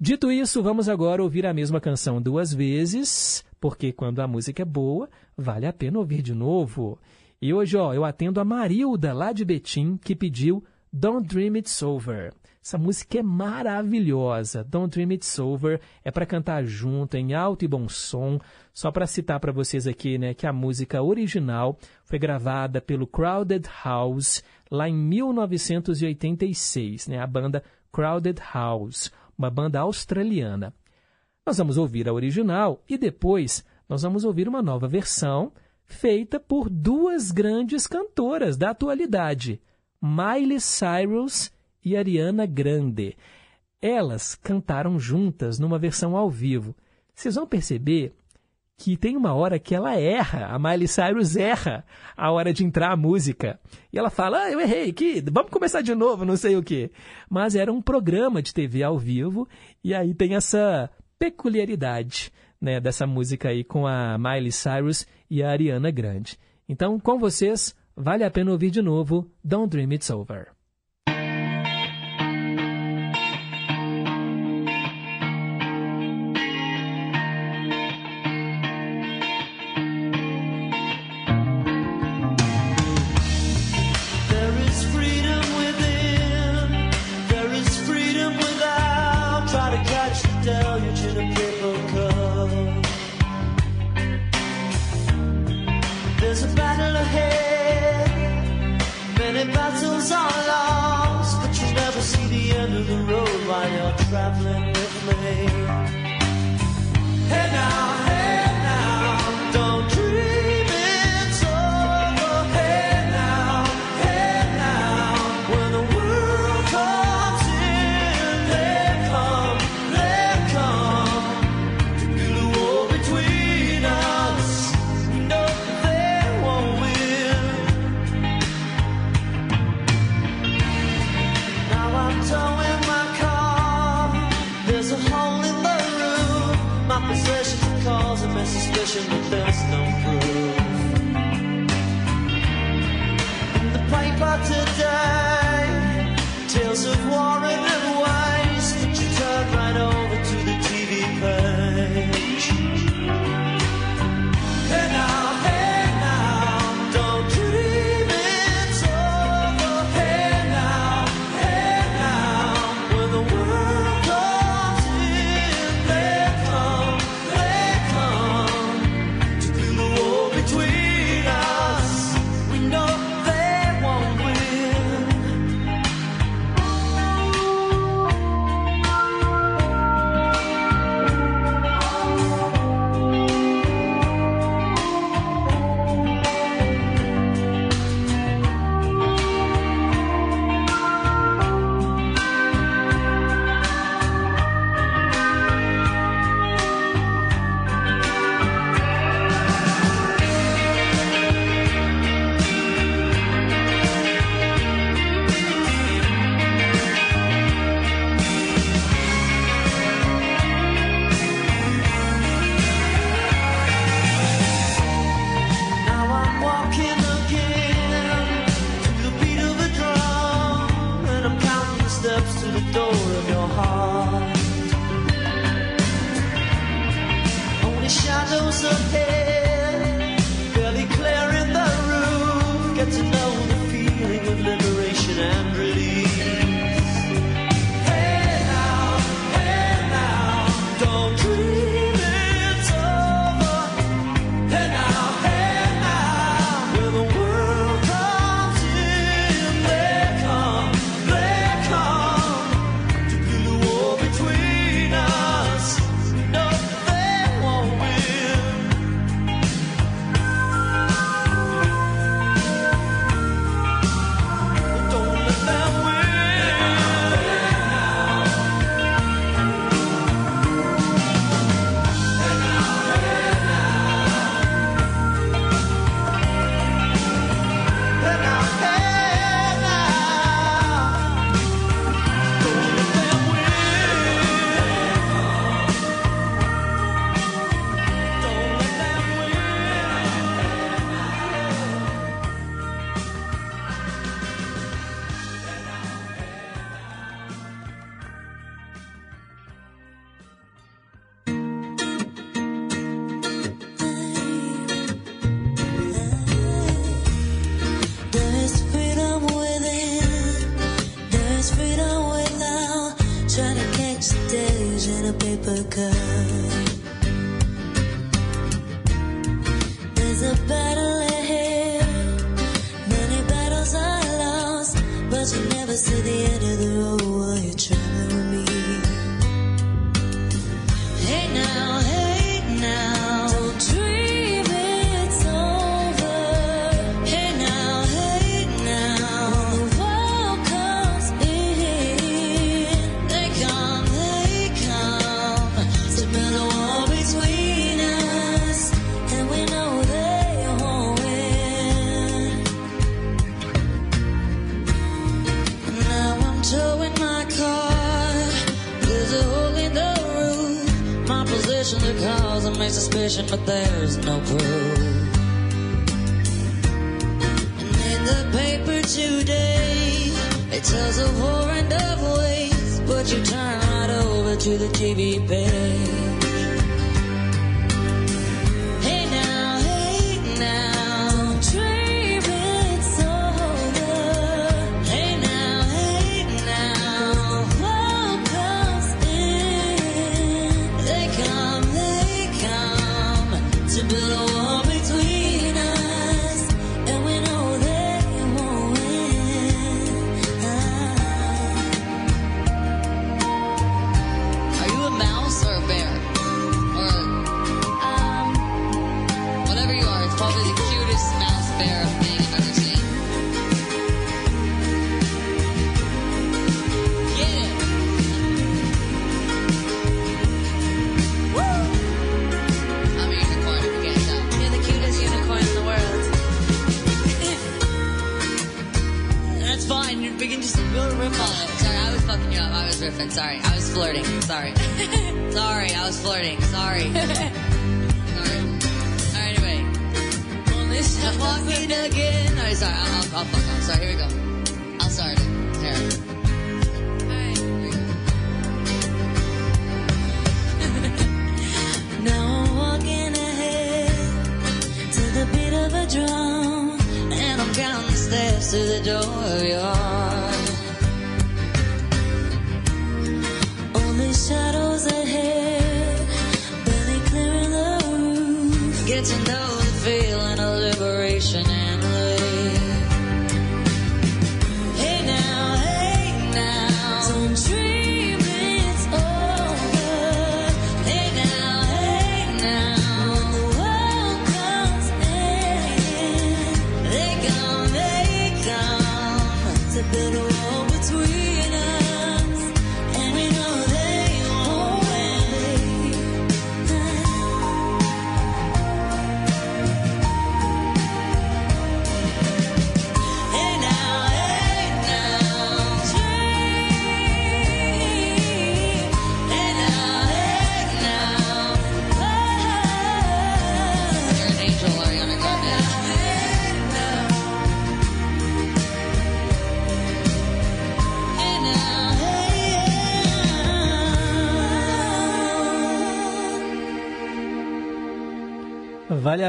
Dito isso, vamos agora ouvir a mesma canção duas vezes, porque quando a música é boa, vale a pena ouvir de novo. E hoje, ó, eu atendo a Marilda, lá de Betim, que pediu Don't Dream It's Over. Essa música é maravilhosa. Don't Dream It's Over é para cantar junto, em alto e bom som. Só para citar para vocês aqui, né, que a música original foi gravada pelo Crowded House lá em 1986, né, a banda Crowded House, uma banda australiana. Nós vamos ouvir a original e depois nós vamos ouvir uma nova versão feita por duas grandes cantoras da atualidade, Miley Cyrus e Ariana Grande. Elas cantaram juntas numa versão ao vivo. Vocês vão perceber que tem uma hora que ela erra, a Miley Cyrus erra a hora de entrar a música. E ela fala, ah, eu errei aqui, vamos começar de novo, não sei o quê. Mas era um programa de TV ao vivo, e aí tem essa peculiaridade né, dessa música aí com a Miley Cyrus e a Ariana Grande. Então, com vocês, vale a pena ouvir de novo Don't Dream It's Over.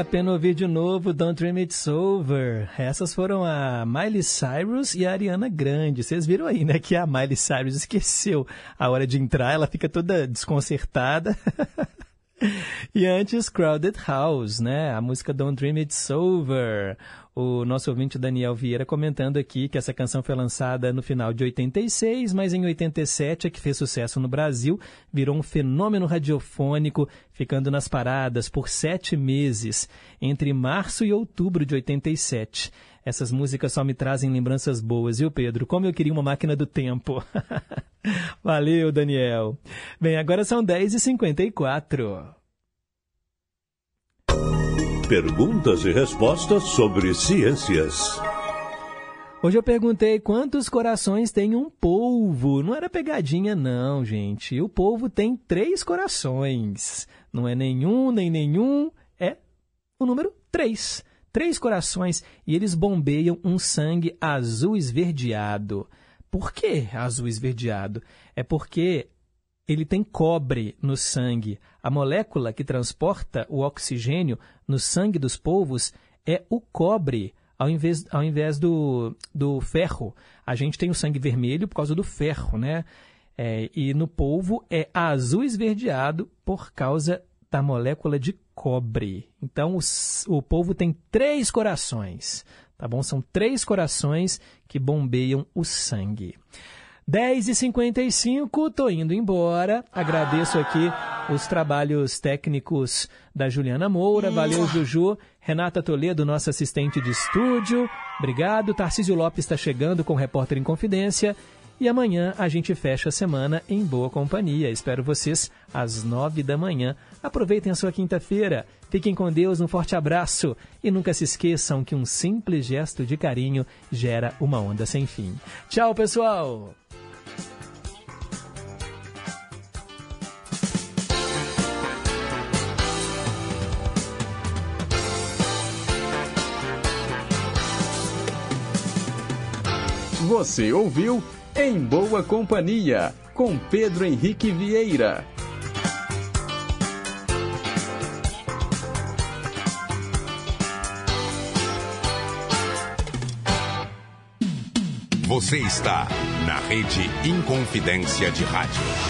A pena ouvir de novo Don't Dream It's Over. Essas foram a Miley Cyrus e a Ariana Grande. Vocês viram aí, né, que a Miley Cyrus esqueceu a hora de entrar, ela fica toda desconcertada. E antes, Crowded House, né? A música Don't Dream It's Over. O nosso ouvinte Daniel Vieira comentando aqui que essa canção foi lançada no final de 86, mas em 87 é que fez sucesso no Brasil, virou um fenômeno radiofônico, ficando nas paradas por sete meses, entre março e outubro de 87. Essas músicas só me trazem lembranças boas, viu, Pedro? Como eu queria uma máquina do tempo. Valeu, Daniel. Bem, agora são 10h54. Perguntas e respostas sobre ciências. Hoje eu perguntei quantos corações tem um polvo. Não era pegadinha, não, gente. O polvo tem três corações. Não é nenhum, nem nenhum, é o número três. Três corações e eles bombeiam um sangue azul esverdeado. Por que azul esverdeado? É porque ele tem cobre no sangue. A molécula que transporta o oxigênio no sangue dos polvos é o cobre, ao invés, ao invés do, do ferro. A gente tem o sangue vermelho por causa do ferro, né? É, e no polvo é azul esverdeado por causa da molécula de cobre. Então, o, o polvo tem três corações, tá bom? São três corações que bombeiam o sangue. 10h55, tô indo embora. Agradeço aqui os trabalhos técnicos da Juliana Moura. Valeu, Juju. Renata Toledo, nossa assistente de estúdio. Obrigado. Tarcísio Lopes está chegando com o Repórter em Confidência. E amanhã a gente fecha a semana em boa companhia. Espero vocês às nove da manhã. Aproveitem a sua quinta-feira. Fiquem com Deus, um forte abraço e nunca se esqueçam que um simples gesto de carinho gera uma onda sem fim. Tchau, pessoal! Você ouviu? Em Boa Companhia, com Pedro Henrique Vieira. Você está na Rede Inconfidência de Rádio.